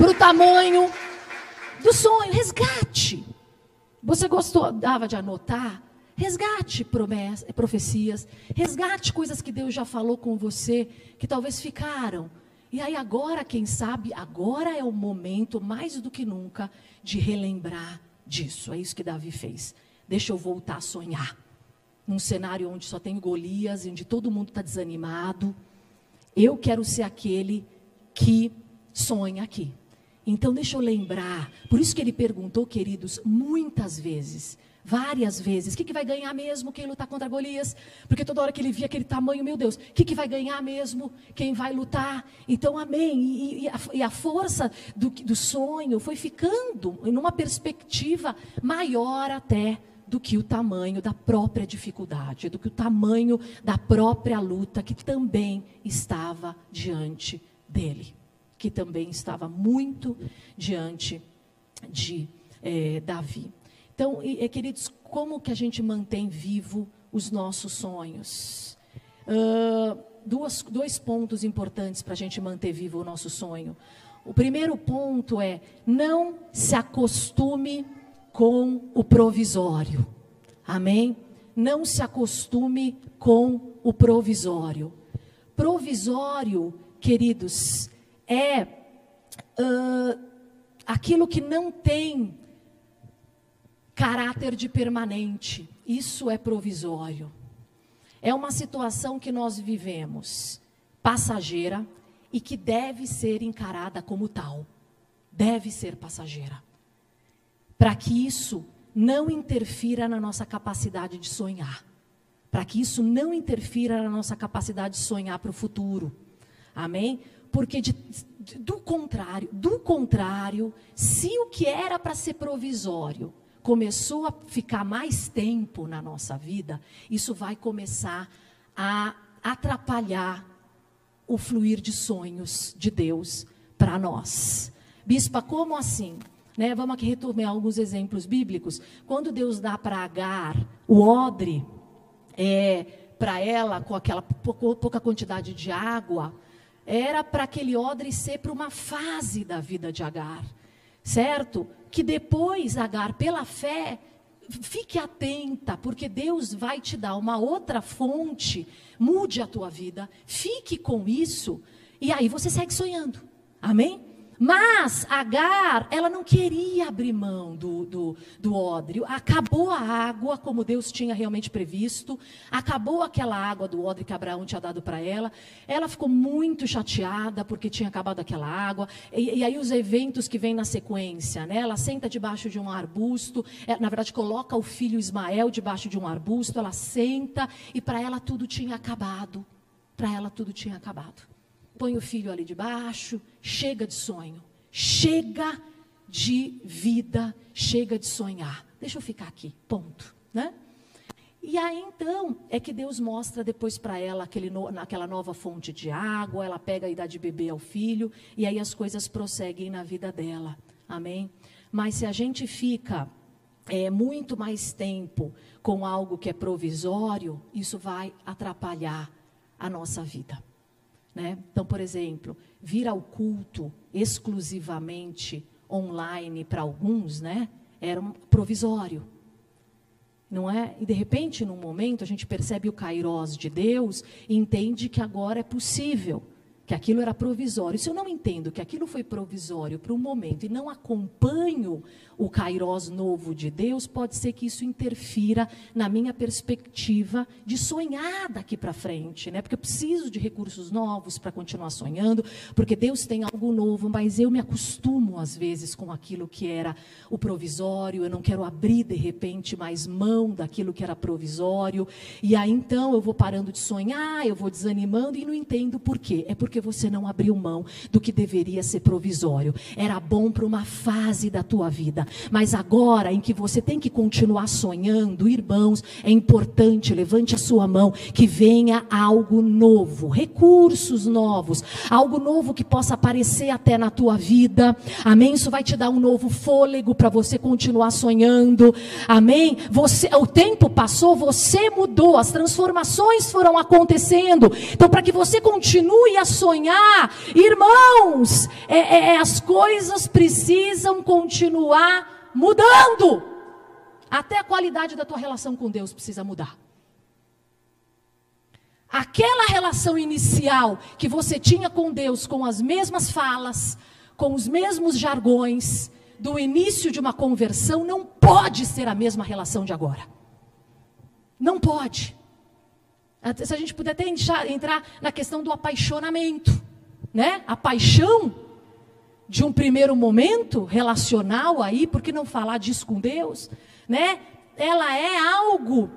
Speaker 1: para o tamanho do sonho. Resgate. Você gostou, dava de anotar? Resgate promessas, profecias, resgate coisas que Deus já falou com você, que talvez ficaram. E aí agora, quem sabe, agora é o momento, mais do que nunca, de relembrar disso. É isso que Davi fez. Deixa eu voltar a sonhar. Num cenário onde só tem Golias, onde todo mundo está desanimado. Eu quero ser aquele que sonha aqui. Então, deixa eu lembrar. Por isso que ele perguntou, queridos, muitas vezes: Várias vezes. O que, que vai ganhar mesmo quem lutar contra Golias? Porque toda hora que ele via aquele tamanho, meu Deus, o que, que vai ganhar mesmo quem vai lutar? Então, amém. E, e, a, e a, força do, do sonho foi ficando em uma perspectiva maior até do que o tamanho da própria dificuldade, do que o tamanho da própria luta que também estava diante dele, que também estava muito diante de é, Davi. Então, e, queridos, como que a gente mantém vivo os nossos sonhos? Uh, duas, dois pontos importantes para a gente manter vivo o nosso sonho. O primeiro ponto é não se acostume com o provisório. Amém? Não se acostume com o provisório. Provisório, queridos, é uh, aquilo que não tem caráter de permanente. Isso é provisório. É uma situação que nós vivemos, passageira, e que deve ser encarada como tal. Deve ser passageira para que isso não interfira na nossa capacidade de sonhar, para que isso não interfira na nossa capacidade de sonhar para o futuro. Amém? Porque de, de, do contrário, do contrário, se o que era para ser provisório começou a ficar mais tempo na nossa vida, isso vai começar a atrapalhar o fluir de sonhos de Deus para nós. Bispa, como assim? Né? Vamos aqui retomar alguns exemplos bíblicos. Quando Deus dá para Agar o odre, é, para ela, com aquela pouca quantidade de água, era para aquele odre ser para uma fase da vida de Agar, certo? Que depois, Agar, pela fé, fique atenta, porque Deus vai te dar uma outra fonte, mude a tua vida, fique com isso, e aí você segue sonhando. Amém? Mas Agar, ela não queria abrir mão do, do, do odre. Acabou a água, como Deus tinha realmente previsto. Acabou aquela água do odre que Abraão tinha dado para ela. Ela ficou muito chateada porque tinha acabado aquela água. E, e, aí os eventos que vêm na sequência, né? Ela senta debaixo de um arbusto. É, na verdade, coloca o filho Ismael debaixo de um arbusto. Ela senta e para ela tudo tinha acabado. Para ela tudo tinha acabado põe o filho ali debaixo, chega de sonho, chega de vida, chega de sonhar. Deixa eu ficar aqui, ponto, né? E aí então é que Deus mostra depois para ela aquele no, aquela nova fonte de água, ela pega e dá de beber ao filho, e aí as coisas prosseguem na vida dela. Amém? Mas se a gente fica é, muito mais tempo com algo que é provisório, isso vai atrapalhar a nossa vida. Né? Então, por exemplo, vir ao culto exclusivamente online para alguns, né, era um provisório. Não é? E de repente, num momento, a gente percebe o kairós de Deus e entende que agora é possível que aquilo era provisório. Se eu não entendo que aquilo foi provisório para um momento e não acompanho o kairós novo de Deus, pode ser que isso interfira na minha perspectiva de sonhar daqui para frente, né? Porque eu preciso de recursos novos para continuar sonhando, porque Deus tem algo novo, mas eu me acostumo às vezes com aquilo que era o provisório, eu não quero abrir de repente mais mão daquilo que era provisório, e aí então eu vou parando de sonhar, eu vou desanimando e não entendo por quê. É porque você não abriu mão do que deveria ser provisório. Era bom para uma fase da tua vida, mas agora em que você tem que continuar sonhando, irmãos, é importante, levante a sua mão, que venha algo novo, recursos novos, algo novo que possa aparecer até na tua vida. Amém? Isso vai te dar um novo fôlego para você continuar sonhando. Amém? Você, o tempo passou, você mudou, as transformações foram acontecendo. Então, para que você continue a sonhar, irmãos, é, é, é as coisas precisam continuar mudando. Até a qualidade da tua relação com Deus precisa mudar. Aquela relação inicial que você tinha com Deus, com as mesmas falas, com os mesmos jargões do início de uma conversão, não pode ser a mesma relação de agora. Não pode. Se a gente puder até entrar na questão do apaixonamento, né? A paixão de um primeiro momento relacional aí, por que não falar disso com Deus, né? ela é algo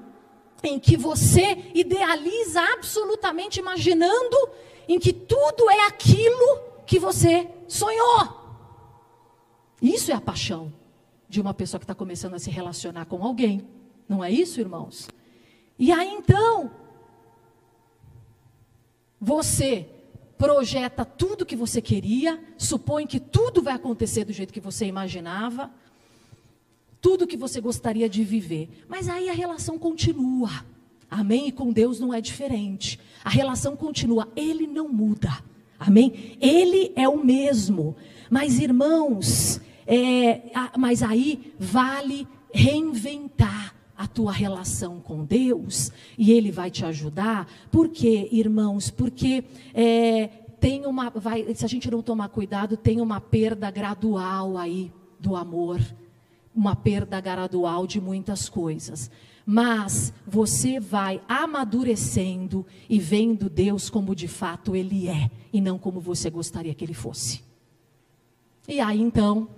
Speaker 1: em que você idealiza absolutamente imaginando em que tudo é aquilo que você sonhou. Isso é a paixão de uma pessoa que está começando a se relacionar com alguém. Não é isso, irmãos? E aí então, você projeta tudo que você queria, supõe que tudo vai acontecer do jeito que você imaginava, tudo que você gostaria de viver. Mas aí a relação continua. Amém? E com Deus não é diferente. A relação continua, ele não muda. Amém? Ele é o mesmo. Mas irmãos, é, mas aí vale reinventar a tua relação com Deus e Ele vai te ajudar. Por quê, irmãos? Porque é, tem uma, vai, se a gente não tomar cuidado, tem uma perda gradual aí do amor, uma perda gradual de muitas coisas. Mas você vai amadurecendo e vendo Deus como de fato Ele é e não como você gostaria que Ele fosse. E aí então,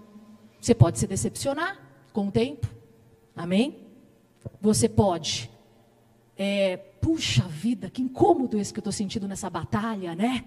Speaker 1: você pode se decepcionar com o tempo, amém? Você pode, é, puxa vida, que incômodo esse que eu estou sentindo nessa batalha, né?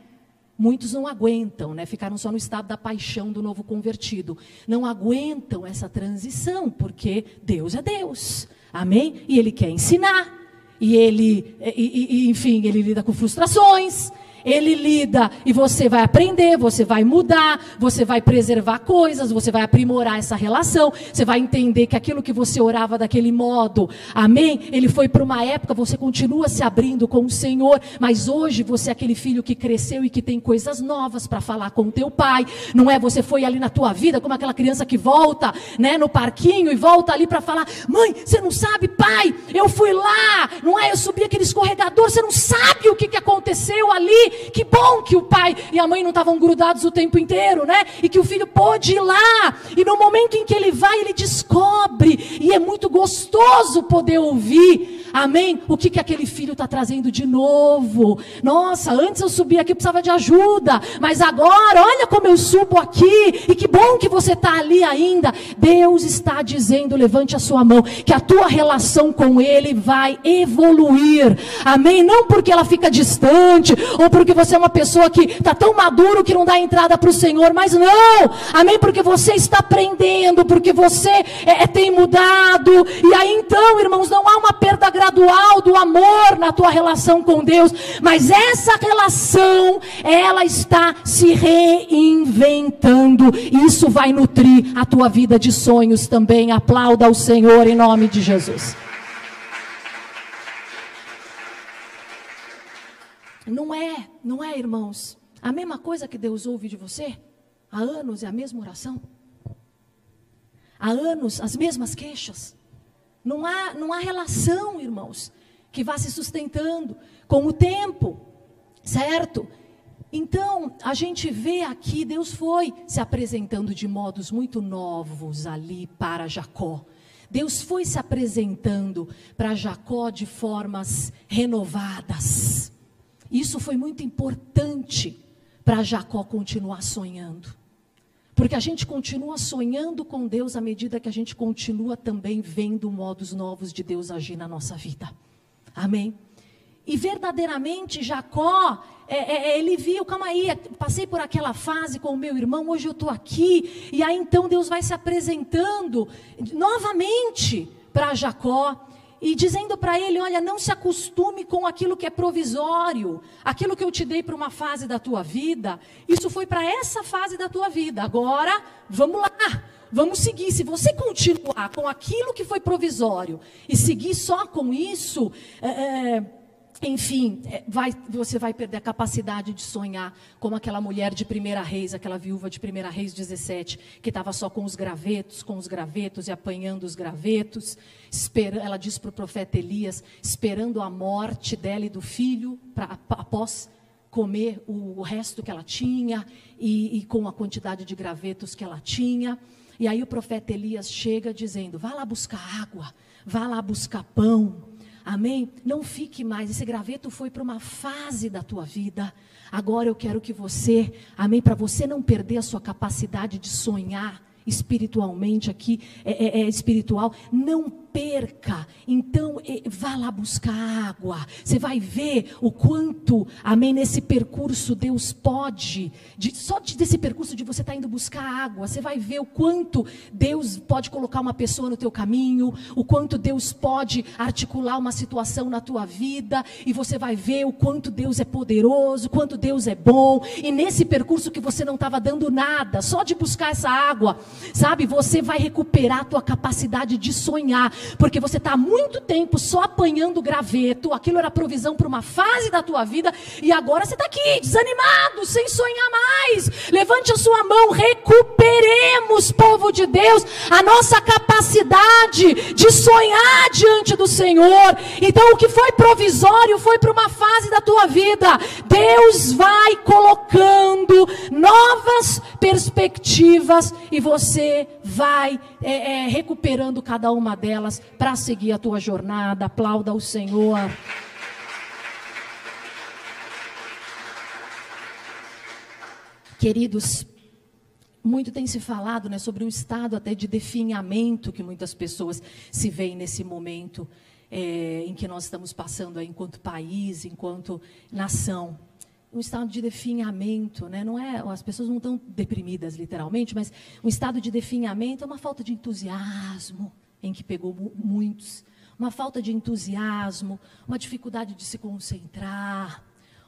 Speaker 1: Muitos não aguentam, né? Ficaram só no estado da paixão do novo convertido. Não aguentam essa transição, porque Deus é Deus. Amém? E Ele quer ensinar. E Ele, e, e, enfim, Ele lida com frustrações ele lida e você vai aprender, você vai mudar, você vai preservar coisas, você vai aprimorar essa relação, você vai entender que aquilo que você orava daquele modo, amém? Ele foi para uma época, você continua se abrindo com o Senhor, mas hoje você é aquele filho que cresceu e que tem coisas novas para falar com o teu pai, não é? Você foi ali na tua vida como aquela criança que volta, né, no parquinho e volta ali para falar: "Mãe, você não sabe, pai, eu fui lá, não é? Eu subi aquele escorregador, você não sabe o que, que aconteceu ali, que bom que o pai e a mãe não estavam grudados o tempo inteiro, né? E que o filho pôde ir lá. E no momento em que ele vai, ele descobre. E é muito gostoso poder ouvir, amém? O que, que aquele filho está trazendo de novo. Nossa, antes eu subi aqui, precisava de ajuda. Mas agora, olha como eu subo aqui. E que bom que você está ali ainda. Deus está dizendo, levante a sua mão, que a tua relação com Ele vai evoluir. Amém? Não porque ela fica distante, ou porque você é uma pessoa que está tão maduro que não dá entrada para o Senhor, mas não, amém? Porque você está aprendendo, porque você é, é, tem mudado, e aí então, irmãos, não há uma perda gradual do amor na tua relação com Deus, mas essa relação, ela está se reinventando, e isso vai nutrir a tua vida de sonhos também. Aplauda o Senhor em nome de Jesus. Não é, não é, irmãos. A mesma coisa que Deus ouve de você? Há anos é a mesma oração. Há anos as mesmas queixas. Não há, não há relação, irmãos, que vá se sustentando com o tempo, certo? Então, a gente vê aqui, Deus foi se apresentando de modos muito novos ali para Jacó. Deus foi se apresentando para Jacó de formas renovadas. Isso foi muito importante para Jacó continuar sonhando. Porque a gente continua sonhando com Deus à medida que a gente continua também vendo modos novos de Deus agir na nossa vida. Amém? E verdadeiramente Jacó, é, é, é ele viu, calma aí, passei por aquela fase com o meu irmão, hoje eu estou aqui. E aí então Deus vai se apresentando novamente para Jacó e dizendo para ele: Olha, não se acostume com aquilo que é provisório, aquilo que eu te dei para uma fase da tua vida, isso foi para essa fase da tua vida. Agora, vamos lá, vamos seguir. Se você continuar com aquilo que foi provisório e seguir só com isso, é, é enfim, é, vai, você vai perder a capacidade de sonhar como aquela mulher de primeira reis, aquela viúva de primeira reis 17, que estava só com os gravetos, com os gravetos e apanhando os gravetos. Espera, ela diz para o profeta Elias, esperando a morte dela e do filho, pra, após comer o, o resto que ela tinha e, e com a quantidade de gravetos que ela tinha. E aí o profeta Elias chega dizendo: vá lá buscar água, vá lá buscar pão. Amém? Não fique mais. Esse graveto foi para uma fase da tua vida. Agora eu quero que você, amém, para você não perder a sua capacidade de sonhar espiritualmente aqui, é, é, é espiritual, não perca. Então, vá lá buscar água. Você vai ver o quanto, amém, nesse percurso Deus pode, de, só de, desse percurso de você estar tá indo buscar água, você vai ver o quanto Deus pode colocar uma pessoa no teu caminho, o quanto Deus pode articular uma situação na tua vida, e você vai ver o quanto Deus é poderoso, quanto Deus é bom, e nesse percurso que você não estava dando nada, só de buscar essa água, sabe, você vai recuperar a tua capacidade de sonhar, porque você está há muito tempo só apanhando graveto, aquilo era provisão para uma fase da tua vida, e agora você está aqui, desanimado, sem sonhar mais. Levante a sua mão, recuperemos, povo de Deus, a nossa capacidade de sonhar diante do Senhor. Então, o que foi provisório foi para uma fase da tua vida. Deus vai colocando novas perspectivas e você vai é, é, recuperando cada uma delas para seguir a tua jornada. Aplauda o Senhor. Queridos, muito tem se falado né, sobre um estado até de definhamento que muitas pessoas se veem nesse momento é, em que nós estamos passando enquanto país, enquanto nação. Um estado de definhamento, né? não é, as pessoas não estão deprimidas literalmente, mas um estado de definhamento é uma falta de entusiasmo em que pegou muitos, uma falta de entusiasmo, uma dificuldade de se concentrar,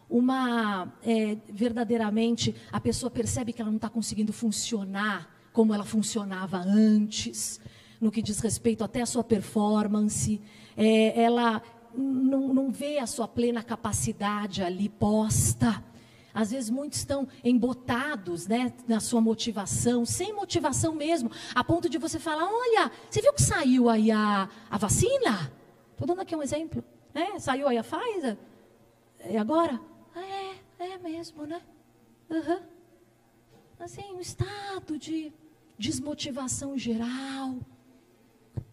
Speaker 1: uma é, verdadeiramente a pessoa percebe que ela não está conseguindo funcionar como ela funcionava antes, no que diz respeito até à sua performance, é, ela não, não vê a sua plena capacidade ali posta. Às vezes muitos estão embotados né, na sua motivação, sem motivação mesmo, a ponto de você falar: olha, você viu que saiu aí a, a vacina? Estou dando aqui um exemplo. Né? Saiu aí a Pfizer? E agora? É, é mesmo, né? Uhum. Assim, um estado de desmotivação geral.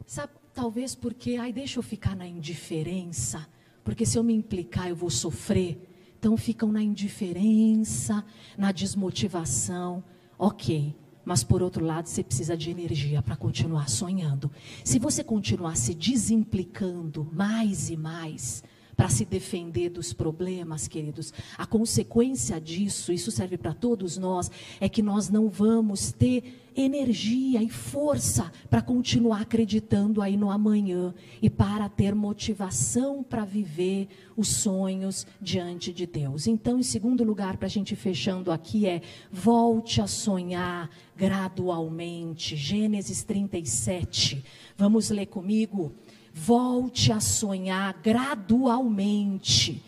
Speaker 1: Sabe, talvez porque, ai, deixa eu ficar na indiferença, porque se eu me implicar eu vou sofrer. Então ficam na indiferença, na desmotivação. Ok, mas por outro lado, você precisa de energia para continuar sonhando. Se você continuar se desimplicando mais e mais, para se defender dos problemas, queridos. A consequência disso, isso serve para todos nós, é que nós não vamos ter energia e força para continuar acreditando aí no amanhã e para ter motivação para viver os sonhos diante de Deus. Então, em segundo lugar, para a gente fechando aqui, é volte a sonhar gradualmente. Gênesis 37. Vamos ler comigo. Volte a sonhar gradualmente.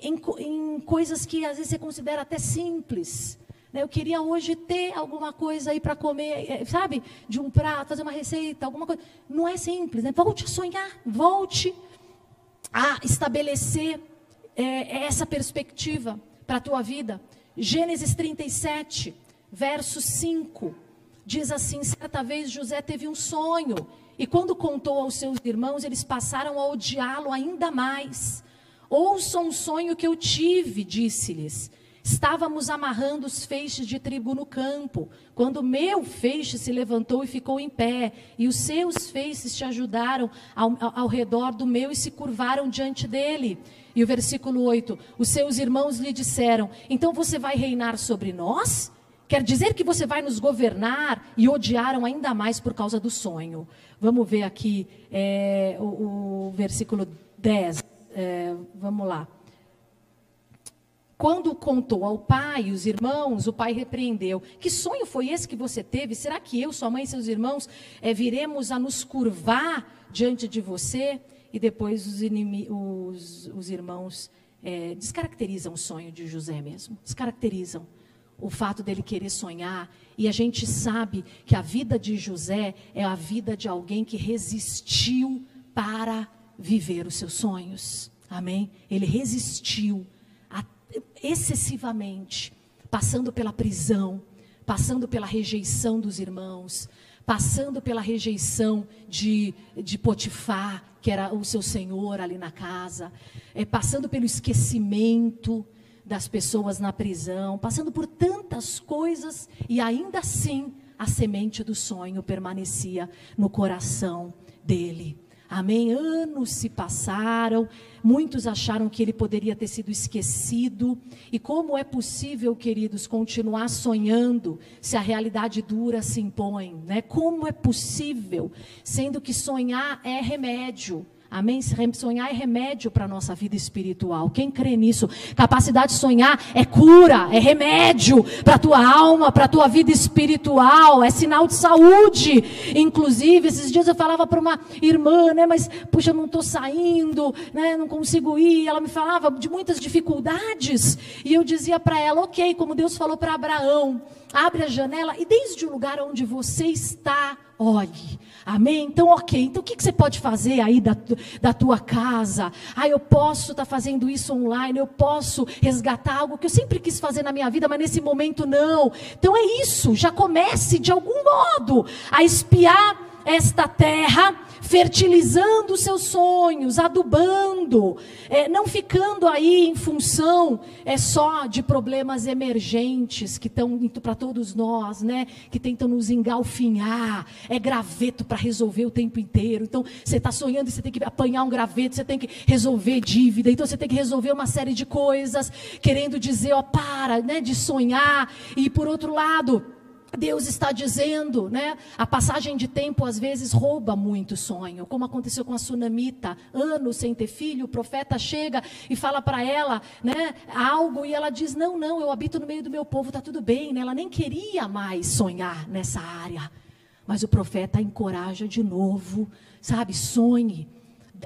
Speaker 1: Em, em coisas que às vezes você considera até simples. Né? Eu queria hoje ter alguma coisa aí para comer, é, sabe? De um prato, fazer uma receita, alguma coisa. Não é simples, né? Volte a sonhar, volte a estabelecer é, essa perspectiva para a tua vida. Gênesis 37, verso 5, diz assim: certa vez José teve um sonho e quando contou aos seus irmãos, eles passaram a odiá-lo ainda mais. Ouçam um sonho que eu tive, disse-lhes. Estávamos amarrando os feixes de trigo no campo, quando meu feixe se levantou e ficou em pé, e os seus feixes te ajudaram ao, ao, ao redor do meu e se curvaram diante dele. E o versículo 8: Os seus irmãos lhe disseram: Então você vai reinar sobre nós? Quer dizer que você vai nos governar e odiaram ainda mais por causa do sonho. Vamos ver aqui é, o, o, versículo 10. É, vamos lá. Quando contou ao pai e os irmãos, o pai repreendeu: Que sonho foi esse que você teve? Será que eu, sua mãe e seus irmãos é, viremos a nos curvar diante de você? E depois os, os, os irmãos é, descaracterizam o sonho de José mesmo. Descaracterizam o fato dele querer sonhar. E a gente sabe que a vida de José é a vida de alguém que resistiu para viver os seus sonhos. Amém? Ele resistiu a, excessivamente, passando pela prisão, passando pela rejeição dos irmãos, passando pela rejeição de, de Potifar, que era o seu senhor ali na casa, é, passando pelo esquecimento das pessoas na prisão, passando por tantas coisas e ainda assim a semente do sonho permanecia no coração dele. Amém? Anos se passaram, muitos acharam que ele poderia ter sido esquecido. E como é possível, queridos, continuar sonhando se a realidade dura se impõe? Né? Como é possível, sendo que sonhar é remédio? Amém? Sonhar é remédio para a nossa vida espiritual. Quem crê nisso? Capacidade de sonhar é cura, é remédio para a tua alma, para a tua vida espiritual, é sinal de saúde. Inclusive, esses dias eu falava para uma irmã, né? Mas, puxa, eu não estou saindo, né? Não consigo ir. Ela me falava de muitas dificuldades. E eu dizia para ela, ok, como Deus falou para Abraão, abre a janela e desde o lugar onde você está, olhe. Amém? Então, ok. Então, o que, que você pode fazer aí da, da tua casa? Ah, eu posso estar tá fazendo isso online, eu posso resgatar algo que eu sempre quis fazer na minha vida, mas nesse momento não. Então, é isso. Já comece, de algum modo, a espiar esta terra fertilizando seus sonhos, adubando, é, não ficando aí em função é só de problemas emergentes que estão para todos nós, né? Que tentam nos engalfinhar, é graveto para resolver o tempo inteiro. Então você está sonhando e você tem que apanhar um graveto, você tem que resolver dívida, então você tem que resolver uma série de coisas, querendo dizer, ó, para, né, de sonhar. E por outro lado Deus está dizendo, né? A passagem de tempo às vezes rouba muito sonho, como aconteceu com a sunamita, anos sem ter filho, o profeta chega e fala para ela, né, algo e ela diz: "Não, não, eu habito no meio do meu povo, tá tudo bem", né? Ela nem queria mais sonhar nessa área. Mas o profeta encoraja de novo, sabe? Sonhe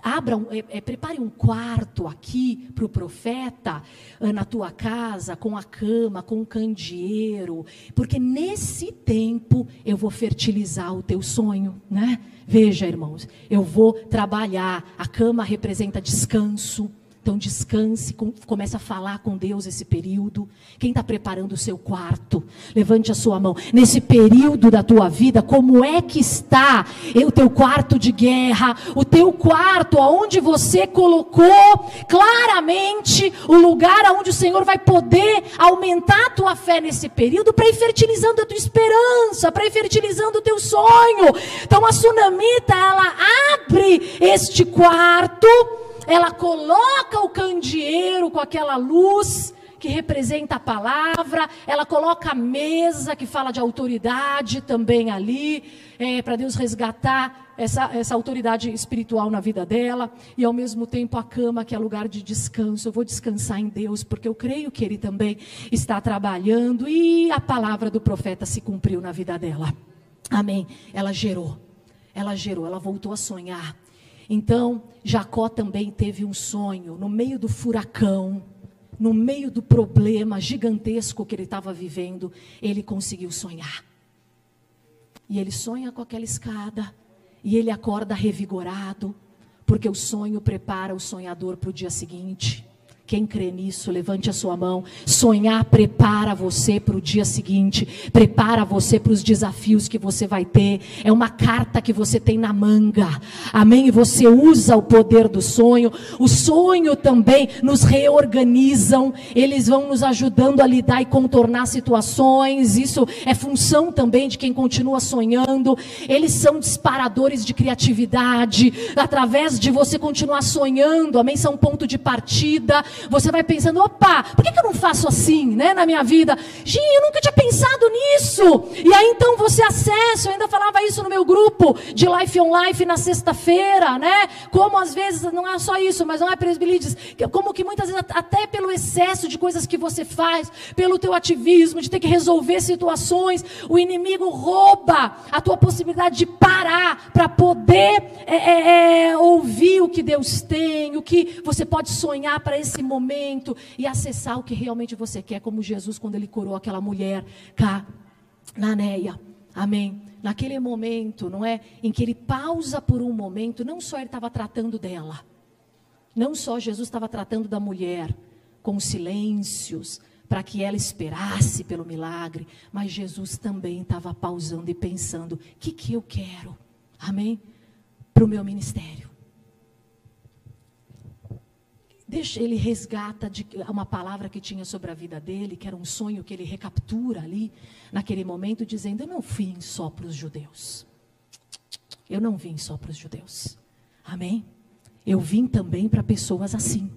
Speaker 1: abra, um, é, é, prepare um quarto aqui para o profeta ah, na tua casa, com a cama, com o candeeiro, porque nesse tempo eu vou fertilizar o teu sonho, né? Veja, irmãos, eu vou trabalhar. A cama representa descanso. Então descanse, comece a falar com Deus esse período. Quem está preparando o seu quarto, levante a sua mão. Nesse período da tua vida, como é que está o teu quarto de guerra, o teu quarto aonde você colocou claramente o lugar aonde o Senhor vai poder aumentar a tua fé nesse período para ir fertilizando a tua esperança, para ir fertilizando o teu sonho. Então a sunamita ela abre este quarto ela coloca o candeeiro com aquela luz que representa a palavra, ela coloca a mesa que fala de autoridade também ali, é, para Deus resgatar essa, essa autoridade espiritual na vida dela, e ao mesmo tempo a cama que é lugar de descanso. Eu vou descansar em Deus, porque eu creio que Ele também está trabalhando, e a palavra do profeta se cumpriu na vida dela. Amém. Ela gerou, ela gerou, ela voltou a sonhar. Então, Jacó também teve um sonho no meio do furacão, no meio do problema gigantesco que ele estava vivendo, ele conseguiu sonhar. E ele sonha com aquela escada, e ele acorda revigorado, porque o sonho prepara o sonhador para o dia seguinte. Quem crê nisso, levante a sua mão. Sonhar prepara você para o dia seguinte, prepara você para os desafios que você vai ter. É uma carta que você tem na manga. Amém? E você usa o poder do sonho. O sonho também nos reorganizam. Eles vão nos ajudando a lidar e contornar situações. Isso é função também de quem continua sonhando. Eles são disparadores de criatividade. Através de você continuar sonhando, amém? São ponto de partida você vai pensando, opa, por que, que eu não faço assim, né, na minha vida? Gente, eu nunca tinha pensado nisso. E aí então você acessa, eu ainda falava isso no meu grupo de Life on Life na sexta-feira, né? Como às vezes, não é só isso, mas não é presbilides, como que muitas vezes até pelo excesso de coisas que você faz, pelo teu ativismo, de ter que resolver situações, o inimigo rouba a tua possibilidade de parar para poder é, é, é, ouvir o que Deus tem, o que você pode sonhar para esse momento e acessar o que realmente você quer, como Jesus quando ele curou aquela mulher cá na Neia. Amém. Naquele momento, não é? Em que ele pausa por um momento, não só ele estava tratando dela, não só Jesus estava tratando da mulher com silêncios, para que ela esperasse pelo milagre, mas Jesus também estava pausando e pensando: o que, que eu quero? Amém? Para o meu ministério. Deixa, ele resgata de uma palavra que tinha sobre a vida dele, que era um sonho que ele recaptura ali, naquele momento, dizendo: Eu não vim só para os judeus. eu não vim só para os judeus. Amém? Eu vim também para pessoas assim.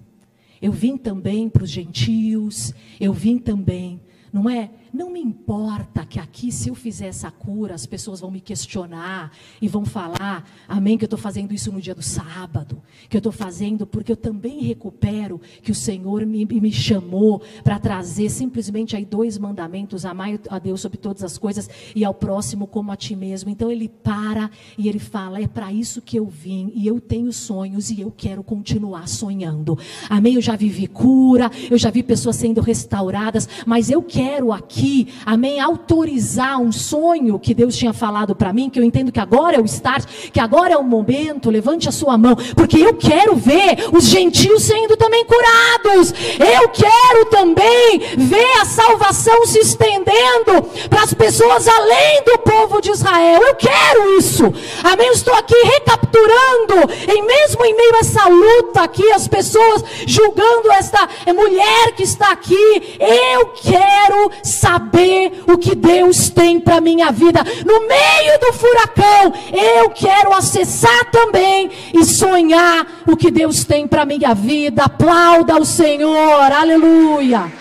Speaker 1: Eu vim também para os gentios. Eu vim também, não é? Não me importa que aqui, se eu fizer essa cura, as pessoas vão me questionar e vão falar, amém, que eu estou fazendo isso no dia do sábado, que eu estou fazendo porque eu também recupero que o Senhor me, me chamou para trazer simplesmente aí dois mandamentos: amar a Deus sobre todas as coisas e ao próximo como a ti mesmo. Então ele para e ele fala: é para isso que eu vim e eu tenho sonhos e eu quero continuar sonhando. Amém? Eu já vivi cura, eu já vi pessoas sendo restauradas, mas eu quero aqui aqui, amém, autorizar um sonho que Deus tinha falado para mim, que eu entendo que agora é o start, que agora é o momento, levante a sua mão, porque eu quero ver os gentios sendo também curados, eu quero também ver a salvação se estendendo para as pessoas além do povo de Israel, eu quero isso, amém, eu estou aqui recapturando, em mesmo em meio a essa luta aqui, as pessoas julgando esta mulher que está aqui, eu quero saber saber o que Deus tem para minha vida. No meio do furacão, eu quero acessar também e sonhar o que Deus tem para minha vida. Aplauda o Senhor. Aleluia.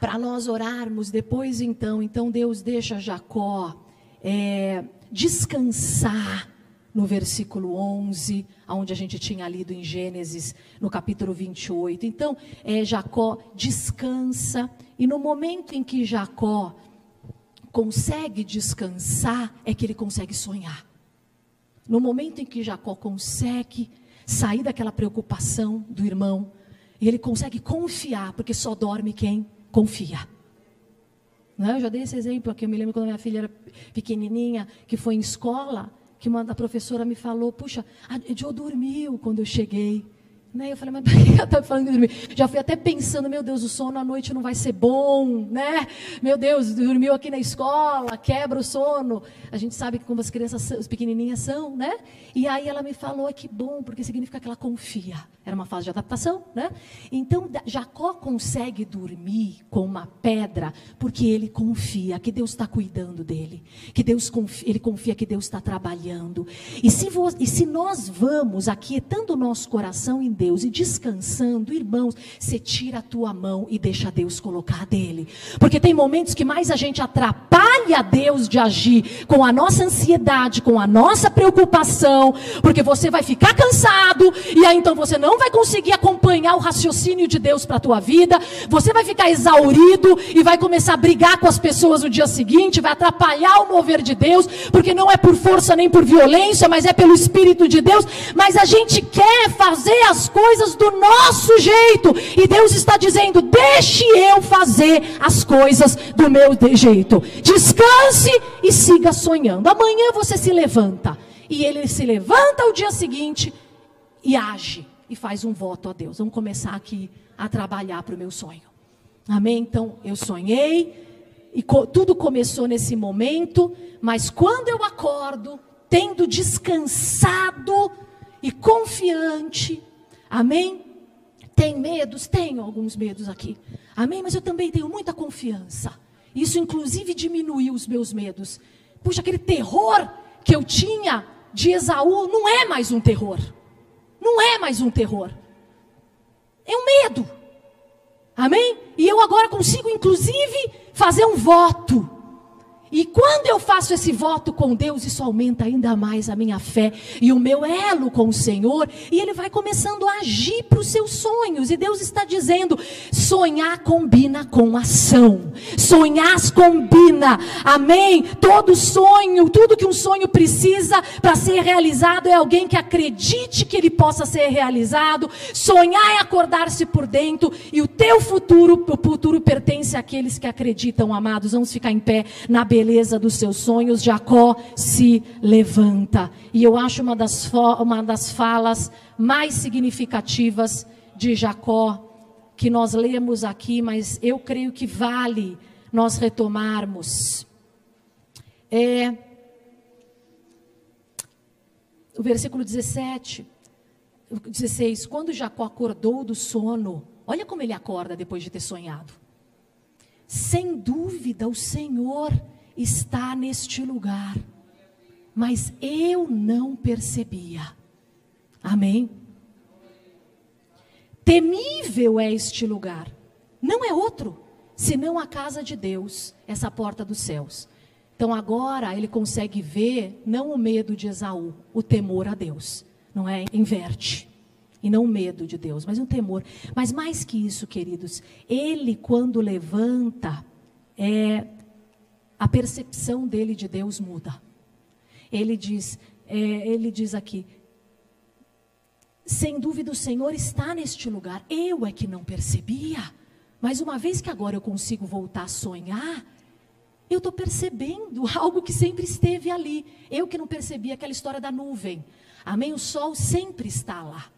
Speaker 1: Para nós orarmos depois, então, então Deus deixa Jacó é, descansar no versículo 11, onde a gente tinha lido em Gênesis, no capítulo 28. Então, é, Jacó descansa, e no momento em que Jacó consegue descansar, é que ele consegue sonhar. No momento em que Jacó consegue sair daquela preocupação do irmão, e ele consegue confiar, porque só dorme quem confia. Não, é? eu já dei esse exemplo aqui, eu me lembro quando minha filha era pequenininha, que foi em escola, que uma da professora me falou, puxa, a Jo dormiu quando eu cheguei. Né? Eu falei, mas por que ela está falando de dormir? Já fui até pensando, meu Deus, o sono à noite não vai ser bom, né? Meu Deus, dormiu aqui na escola, quebra o sono. A gente sabe como as crianças, as pequenininhas são, né? E aí ela me falou, que bom, porque significa que ela confia. Era uma fase de adaptação, né? Então, Jacó consegue dormir com uma pedra, porque ele confia que Deus está cuidando dele, que Deus confia, ele confia que Deus está trabalhando. E se, e se nós vamos aquietando o nosso coração em Deus, Deus e descansando, irmãos, você tira a tua mão e deixa Deus colocar dele. Porque tem momentos que mais a gente atrapalha Deus de agir com a nossa ansiedade, com a nossa preocupação, porque você vai ficar cansado e aí então você não vai conseguir acompanhar o raciocínio de Deus para a tua vida, você vai ficar exaurido e vai começar a brigar com as pessoas no dia seguinte, vai atrapalhar o mover de Deus, porque não é por força nem por violência, mas é pelo Espírito de Deus, mas a gente quer fazer as coisas do nosso jeito. E Deus está dizendo: deixe eu fazer as coisas do meu jeito. Descanse e siga sonhando. Amanhã você se levanta. E ele se levanta o dia seguinte e age. E faz um voto a Deus. Vamos começar aqui a trabalhar para o meu sonho. Amém? Então, eu sonhei. E co tudo começou nesse momento. Mas quando eu acordo, tendo descansado e confiante, Amém? Tem medos? Tenho alguns medos aqui. Amém? Mas eu também tenho muita confiança. Isso, inclusive, diminuiu os meus medos. Puxa, aquele terror que eu tinha de Esaú não é mais um terror. Não é mais um terror. É um medo. Amém? E eu agora consigo, inclusive, fazer um voto. E quando eu faço esse voto com Deus, isso aumenta ainda mais a minha fé e o meu elo com o Senhor, e Ele vai começando a agir para os seus sonhos. E Deus está dizendo: sonhar combina com ação, sonhar combina, amém? Todo sonho, tudo que um sonho precisa para ser realizado é alguém que acredite que ele possa ser realizado. Sonhar é acordar-se por dentro, e o teu futuro, o futuro pertence àqueles que acreditam, amados. Vamos ficar em pé na beleza beleza dos seus sonhos, Jacó se levanta. E eu acho uma das, uma das falas mais significativas de Jacó que nós lemos aqui, mas eu creio que vale nós retomarmos. É o versículo 17, 16. Quando Jacó acordou do sono, olha como ele acorda depois de ter sonhado. Sem dúvida, o Senhor está neste lugar, mas eu não percebia. Amém? Temível é este lugar, não é outro, senão a casa de Deus, essa porta dos céus. Então agora ele consegue ver não o medo de Esaú, o temor a Deus. Não é? Inverte. E não o medo de Deus, mas um temor. Mas mais que isso, queridos, ele quando levanta, é, a percepção dele de Deus muda. Ele diz, é, ele diz aqui, sem dúvida o Senhor está neste lugar. Eu é que não percebia. Mas uma vez que agora eu consigo voltar a sonhar, eu estou percebendo algo que sempre esteve ali. Eu que não percebi aquela história da nuvem. Amém? O sol sempre está lá.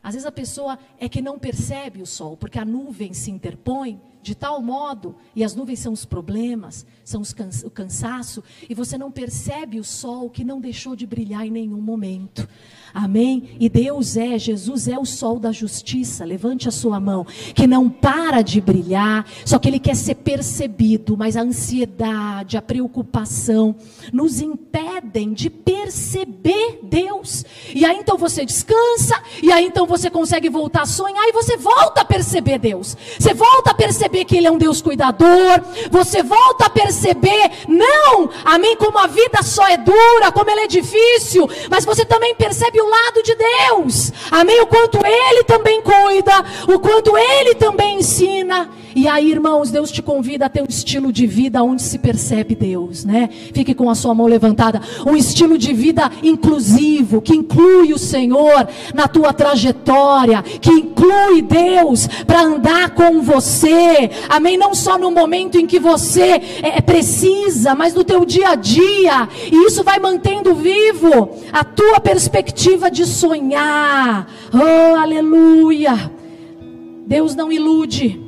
Speaker 1: Às vezes a pessoa é que não percebe o sol, porque a nuvem se interpõe de tal modo, e as nuvens são os problemas, são os o cansaço, e você não percebe o sol que não deixou de brilhar em nenhum momento. Amém? E Deus é, Jesus é o sol da justiça. Levante a sua mão, que não para de brilhar, só que ele quer ser percebido, mas a ansiedade, a preocupação nos impedem de perceber Deus. E aí então você descansa, e aí então você consegue voltar a sonhar e você volta a perceber Deus. Você volta a perceber que ele é um Deus cuidador, você volta a perceber, não, amém, como a vida só é dura, como ela é difícil, mas você também percebe o lado de Deus. Amém? O quanto Ele também cuida, o quanto Ele também ensina. E aí, irmãos, Deus te convida a ter um estilo de vida onde se percebe Deus, né? Fique com a sua mão levantada. Um estilo de vida inclusivo, que inclui o Senhor na tua trajetória, que inclui Deus para andar com você. Amém? Não só no momento em que você é, precisa, mas no teu dia a dia. E isso vai mantendo vivo a tua perspectiva de sonhar. Oh, aleluia! Deus não ilude.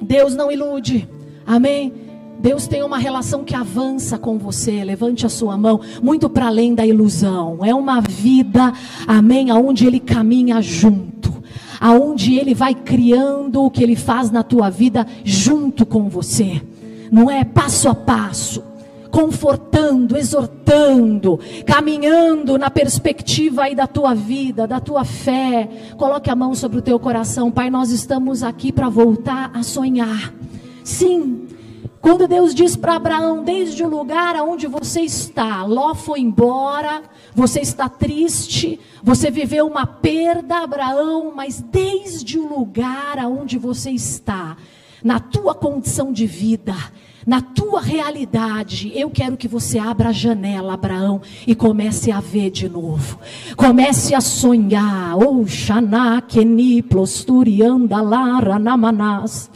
Speaker 1: Deus não ilude. Amém? Deus tem uma relação que avança com você. Levante a sua mão, muito para além da ilusão. É uma vida, amém, aonde ele caminha junto. Aonde ele vai criando o que ele faz na tua vida junto com você. Não é passo a passo confortando, exortando, caminhando na perspectiva aí da tua vida, da tua fé. Coloque a mão sobre o teu coração, Pai. Nós estamos aqui para voltar a sonhar. Sim, quando Deus diz para Abraão, desde o lugar aonde você está, Ló foi embora, você está triste, você viveu uma perda, Abraão, mas desde o lugar aonde você está, na tua condição de vida, na tua realidade, eu quero que você abra a janela, Abraão, e comece a ver de novo. Comece a sonhar. Oh, Xanakeni, plosturianda, lara, namanas.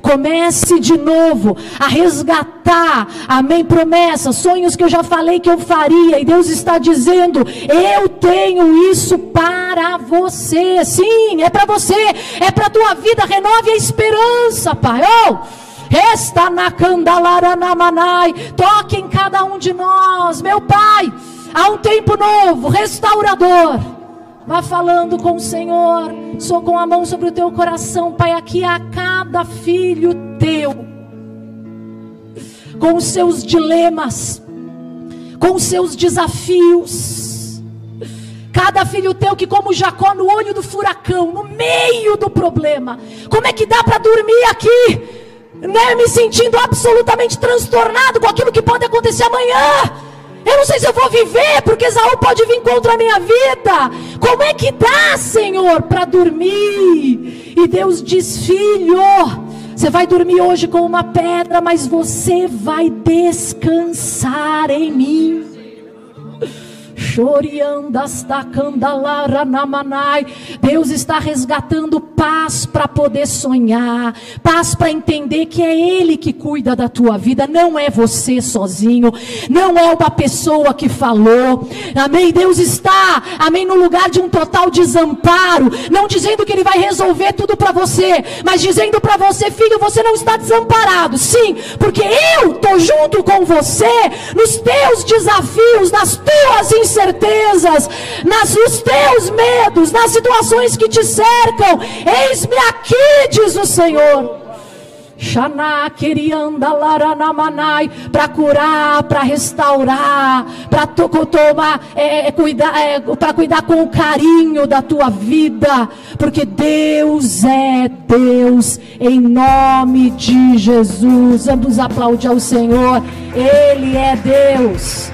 Speaker 1: Comece de novo a resgatar, amém, promessas, sonhos que eu já falei que eu faria, e Deus está dizendo: Eu tenho isso para você, sim, é para você, é para a tua vida, renove a esperança, Pai. Oh! Resta na candalara na manai, toque em cada um de nós, meu Pai. Há um tempo novo, restaurador. Vá falando com o Senhor. Sou com a mão sobre o teu coração, Pai. Aqui a cada filho teu, com os seus dilemas, com os seus desafios. Cada filho teu que, como Jacó, no olho do furacão, no meio do problema. Como é que dá para dormir aqui? Né? Me sentindo absolutamente transtornado com aquilo que pode acontecer amanhã. Eu não sei se eu vou viver, porque Esaú pode vir contra a minha vida. Como é que dá, Senhor, para dormir? E Deus diz: Filho, você vai dormir hoje com uma pedra, mas você vai descansar em mim. Deus está resgatando paz para poder sonhar, paz para entender que é Ele que cuida da tua vida, não é você sozinho, não é uma pessoa que falou, amém? Deus está, amém, no lugar de um total desamparo, não dizendo que Ele vai resolver tudo para você, mas dizendo para você, filho, você não está desamparado, sim, porque eu estou junto com você nos teus desafios, nas tuas incertezas, nas, nos teus medos, nas situações que te cercam. Eis-me aqui, diz o Senhor. Xaná, querianda, laranamanai, para curar, para restaurar, para tomar, é, é, cuidar, é, para cuidar com carinho da tua vida, porque Deus é Deus, em nome de Jesus. Vamos aplaudir ao Senhor, Ele é Deus.